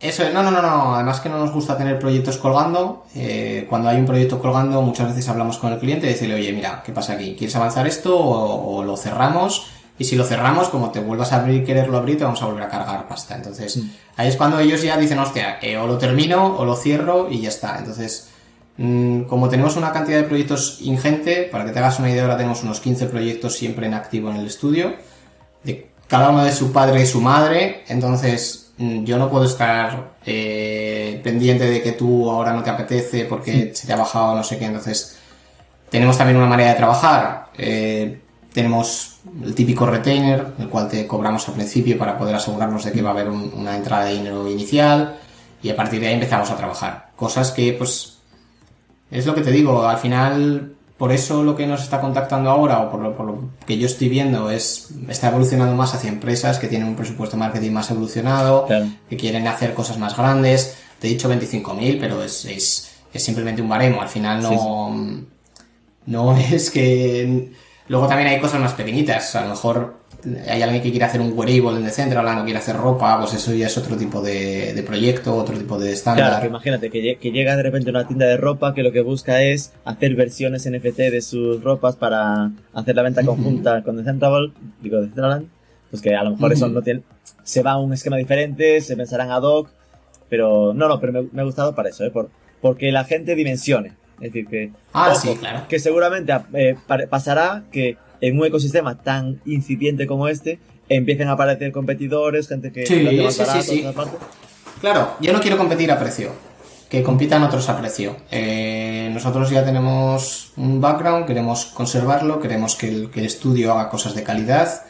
eso es, no, no, no, no, además que no nos gusta tener proyectos colgando, eh, cuando hay un proyecto colgando muchas veces hablamos con el cliente y decirle, oye, mira, ¿qué pasa aquí? ¿Quieres avanzar esto o, o lo cerramos? Y si lo cerramos, como te vuelvas a abrir y quererlo abrir, te vamos a volver a cargar pasta. Entonces, ahí es cuando ellos ya dicen, hostia, eh, o lo termino o lo cierro y ya está. Entonces, mm, como tenemos una cantidad de proyectos ingente, para que te hagas una idea, ahora tenemos unos 15 proyectos siempre en activo en el estudio de cada uno de su padre y su madre, entonces mm, yo no puedo estar eh, pendiente de que tú ahora no te apetece porque se te ha bajado no sé qué, entonces tenemos también una manera de trabajar, eh, tenemos el típico retainer, el cual te cobramos al principio para poder asegurarnos de que va a haber un- una entrada de dinero inicial y a partir de ahí empezamos a trabajar, cosas que pues es lo que te digo, al final, por eso lo que nos está contactando ahora, o por lo, por lo que yo estoy viendo, es está evolucionando más hacia empresas que tienen un presupuesto de marketing más evolucionado, que quieren hacer cosas más grandes. Te he dicho 25.000, pero es, es, es simplemente un baremo. Al final no, no es que... Luego también hay cosas más pequeñitas. A lo mejor hay alguien que quiere hacer un wearable en Decentraland o quiere hacer ropa, pues eso ya es otro tipo de, de proyecto, otro tipo de estándar. Claro, que imagínate que, lle- que llega de repente una tienda de ropa que lo que busca es hacer versiones NFT de sus ropas para hacer la venta conjunta con Decentraland, digo. Pues pues que a lo mejor eso no tiene, se va a un esquema diferente, se pensarán ad hoc, pero no, no, pero me, me ha gustado para eso, ¿eh? Por, porque la gente dimensione. Es decir, que, Ah, ojo, sí, claro. que seguramente eh, pa- pasará que en un ecosistema tan incipiente como este empiecen a aparecer competidores, gente que Sí, sí, sí, barato. Claro, yo no quiero competir a precio. Que compitan otros a precio. Eh, nosotros ya tenemos un background, queremos conservarlo, queremos que el, que el estudio haga cosas de calidad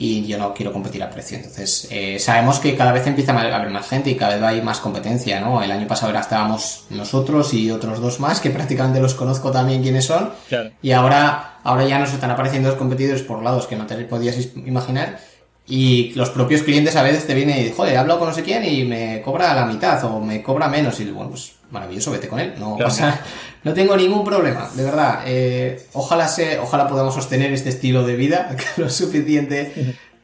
y yo no quiero competir a precio. Entonces, eh, sabemos que cada vez empieza a haber más gente y cada vez hay más competencia, ¿no? El año pasado era estábamos nosotros y otros dos más, que prácticamente los conozco también quiénes son. Claro. Y ahora, ahora ya nos están apareciendo los competidores por lados que no te podías imaginar. Y los propios clientes a veces te vienen y dicen, joder, he hablado con no sé quién y me cobra la mitad o me cobra menos. Y bueno, pues maravilloso, vete con él. No Claro. pasa, no tengo ningún problema, de verdad. Eh, ojalá se, ojalá podamos sostener este estilo de vida, lo suficiente,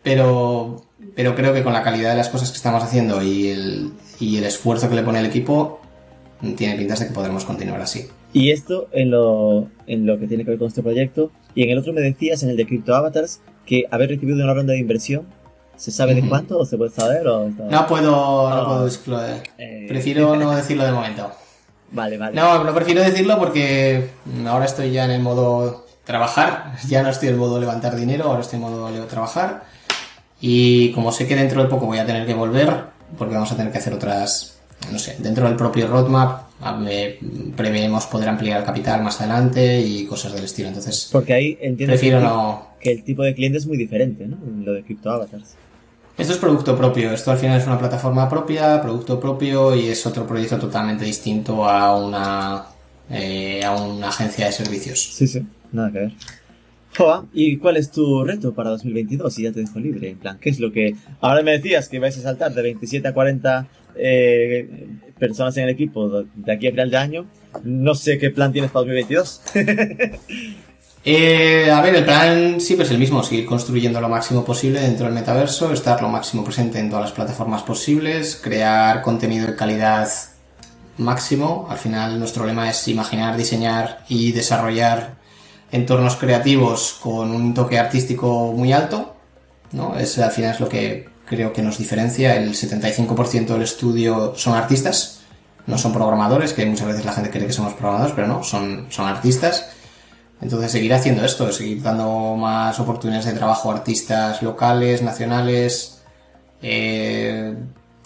pero, pero creo que con la calidad de las cosas que estamos haciendo y el, y el esfuerzo que le pone el equipo, tiene pintas de que podremos continuar así. Y esto en lo, en lo que tiene que ver con este proyecto. Y en el otro me decías, en el de Crypto Avatars, que haber recibido una ronda de inversión. ¿Se sabe de cuánto o se puede saber? O está- No puedo, no Ah. puedo. Eh, Prefiero no decirlo de momento. Vale, vale. No, no prefiero decirlo porque ahora estoy ya en el modo trabajar. Ya no estoy en el modo levantar dinero, ahora estoy en modo le- trabajar. Y como sé que dentro de poco voy a tener que volver, porque vamos a tener que hacer otras, no sé, dentro del propio roadmap eh, preveemos poder ampliar el capital más adelante y cosas del estilo. Entonces, Porque ahí entiendo prefiero que, no, que el tipo de cliente es muy diferente, ¿no? Lo de Crypto Avatars. Esto es producto propio, esto al final es una plataforma propia, producto propio y es otro proyecto totalmente distinto a una, eh, a una agencia de servicios. Sí, sí. Nada que ver. Joa, ¿y cuál es tu reto para 2022? Si ya te dejo libre, en plan, ¿qué es lo que... Ahora me decías que vais a saltar de 27 a 40 eh, personas en el equipo de aquí a final de año. No sé qué plan tienes para 2022. Eh, a ver, el plan siempre es el mismo, seguir construyendo lo máximo posible dentro del metaverso, estar lo máximo presente en todas las plataformas posibles, crear contenido de calidad máximo. Al final nuestro lema es imaginar, diseñar y desarrollar entornos creativos con un toque artístico muy alto. ¿no? Es, al final es lo que creo que nos diferencia. El 75% del estudio son artistas, no son programadores, que muchas veces la gente cree que somos programadores, pero no, son, son artistas. Entonces seguir haciendo esto, seguir dando más oportunidades de trabajo a artistas locales, nacionales, eh,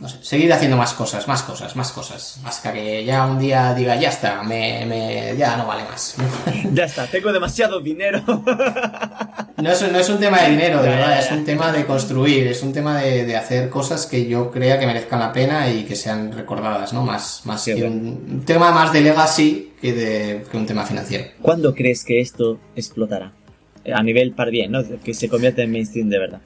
no sé, seguir haciendo más cosas, más cosas, más cosas, hasta que ya un día diga ya está, me, me- ya no vale más. ya está, tengo demasiado dinero. No es, no es un tema de dinero, de Ya, verdad, ya. es un tema de construir, es un tema de, de hacer cosas que yo crea que merezcan la pena y que sean recordadas, ¿no? Más, más que un tema más de legacy que, de, que un tema financiero. ¿Cuándo crees que esto explotará? Eh, A nivel par bien, ¿no? Que se convierta en mainstream de verdad.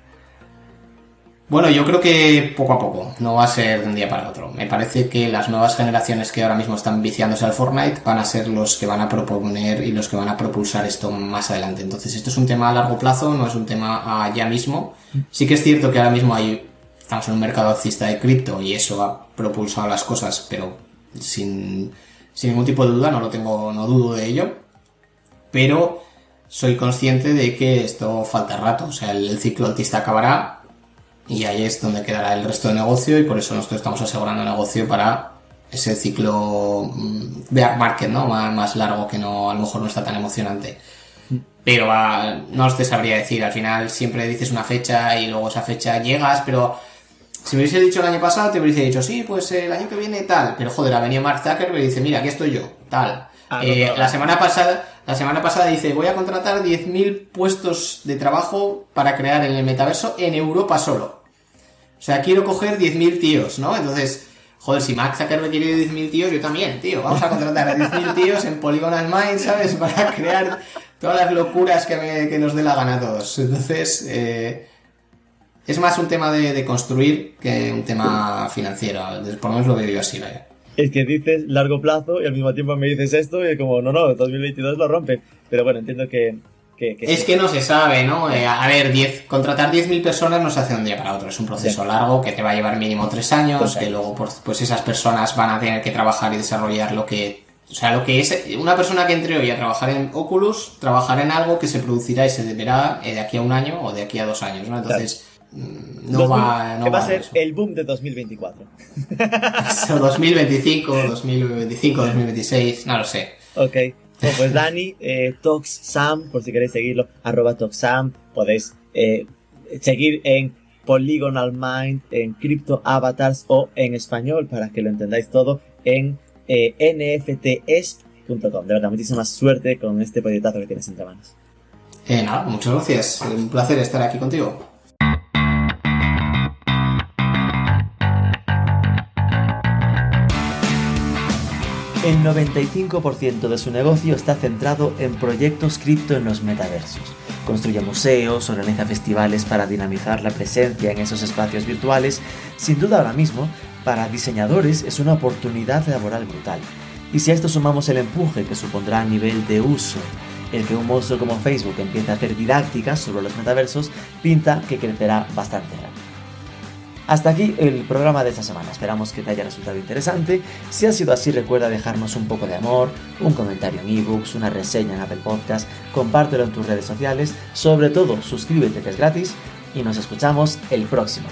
Bueno, yo creo que poco a poco, no va a ser de un día para otro. Me parece que las nuevas generaciones que ahora mismo están viciándose al Fortnite van a ser los que van a proponer y los que van a propulsar esto más adelante. Entonces, esto es un tema a largo plazo, no es un tema a ya mismo. Sí que es cierto que ahora mismo hay, estamos en un mercado alcista de cripto y eso ha propulsado las cosas, pero sin, sin ningún tipo de duda, no lo tengo, no dudo de ello. Pero soy consciente de que esto falta rato, o sea, el, el ciclo altista acabará y ahí es donde quedará el resto de negocio y por eso nosotros estamos asegurando negocio para ese ciclo mm, bear market, ¿no? Más, más largo que no, a lo mejor no está tan emocionante. Pero ah, no os te sabría decir, al final siempre dices una fecha y luego esa fecha llegas, pero si me hubiese dicho el año pasado te hubiese dicho, sí, pues el año que viene tal, pero joder, ha venido Mark Zuckerberg y dice, mira, aquí estoy yo, tal. Ah, Eh, no, no, la semana pasada, la semana pasada dice, voy a contratar 10.000 puestos de trabajo para crear en el metaverso en Europa solo. O sea, quiero coger 10.000 tíos, ¿no? Entonces, joder, si Mark Zuckerberg quiere 10.000 tíos, yo también, tío. Vamos a contratar a 10.000 tíos en Polygonal Mind, ¿sabes? Para crear todas las locuras que, me- que nos dé la gana a todos. Entonces, eh, es más un tema de, de construir que un tema financiero. Por lo menos lo veo yo así, vaya. Es que dices largo plazo y al mismo tiempo me dices esto y como, no, no, 2022 lo rompe. Pero bueno, entiendo que... que, que Es sí. que no se sabe, ¿no? Eh, a ver, 10, contratar 10.000 personas no se hace de un día para otro. Es un proceso Sí. largo que te va a llevar mínimo tres años, que luego pues, pues esas personas van a tener que trabajar y desarrollar lo que... O sea, lo que es una persona que entre hoy a trabajar en Oculus, trabajará en algo que se producirá y se verá eh, de aquí a un año o de aquí a dos años, ¿no? Entonces, no va, no que va a ser eso. el boom de 2024. Eso, 2025, 2025, 2026, no lo sé. Ok. Bueno, pues Dani, eh, ToxSam, por si queréis seguirlo, arroba ToxSam, podéis eh, seguir en Polygonal Mind, en Crypto Avatars o en español, para que lo entendáis todo, en eh, nfts.com. De verdad, muchísima suerte con este proyectazo que tienes entre manos. Eh, nada, muchas gracias. Un placer estar aquí contigo. El 95% de su negocio está centrado en proyectos cripto en los metaversos. Construye museos, organiza festivales para dinamizar la presencia en esos espacios virtuales. Sin duda ahora mismo, para diseñadores es una oportunidad laboral brutal. Y si a esto sumamos el empuje que supondrá a nivel de uso, el que un monstruo como Facebook empiece a hacer didácticas sobre los metaversos, pinta que crecerá bastante. Hasta aquí el programa de esta semana. Esperamos que te haya resultado interesante. Si ha sido así, recuerda dejarnos un poco de amor, un comentario en ebooks, una reseña en Apple Podcast, compártelo en tus redes sociales. Sobre todo, suscríbete que es gratis y nos escuchamos el próximo.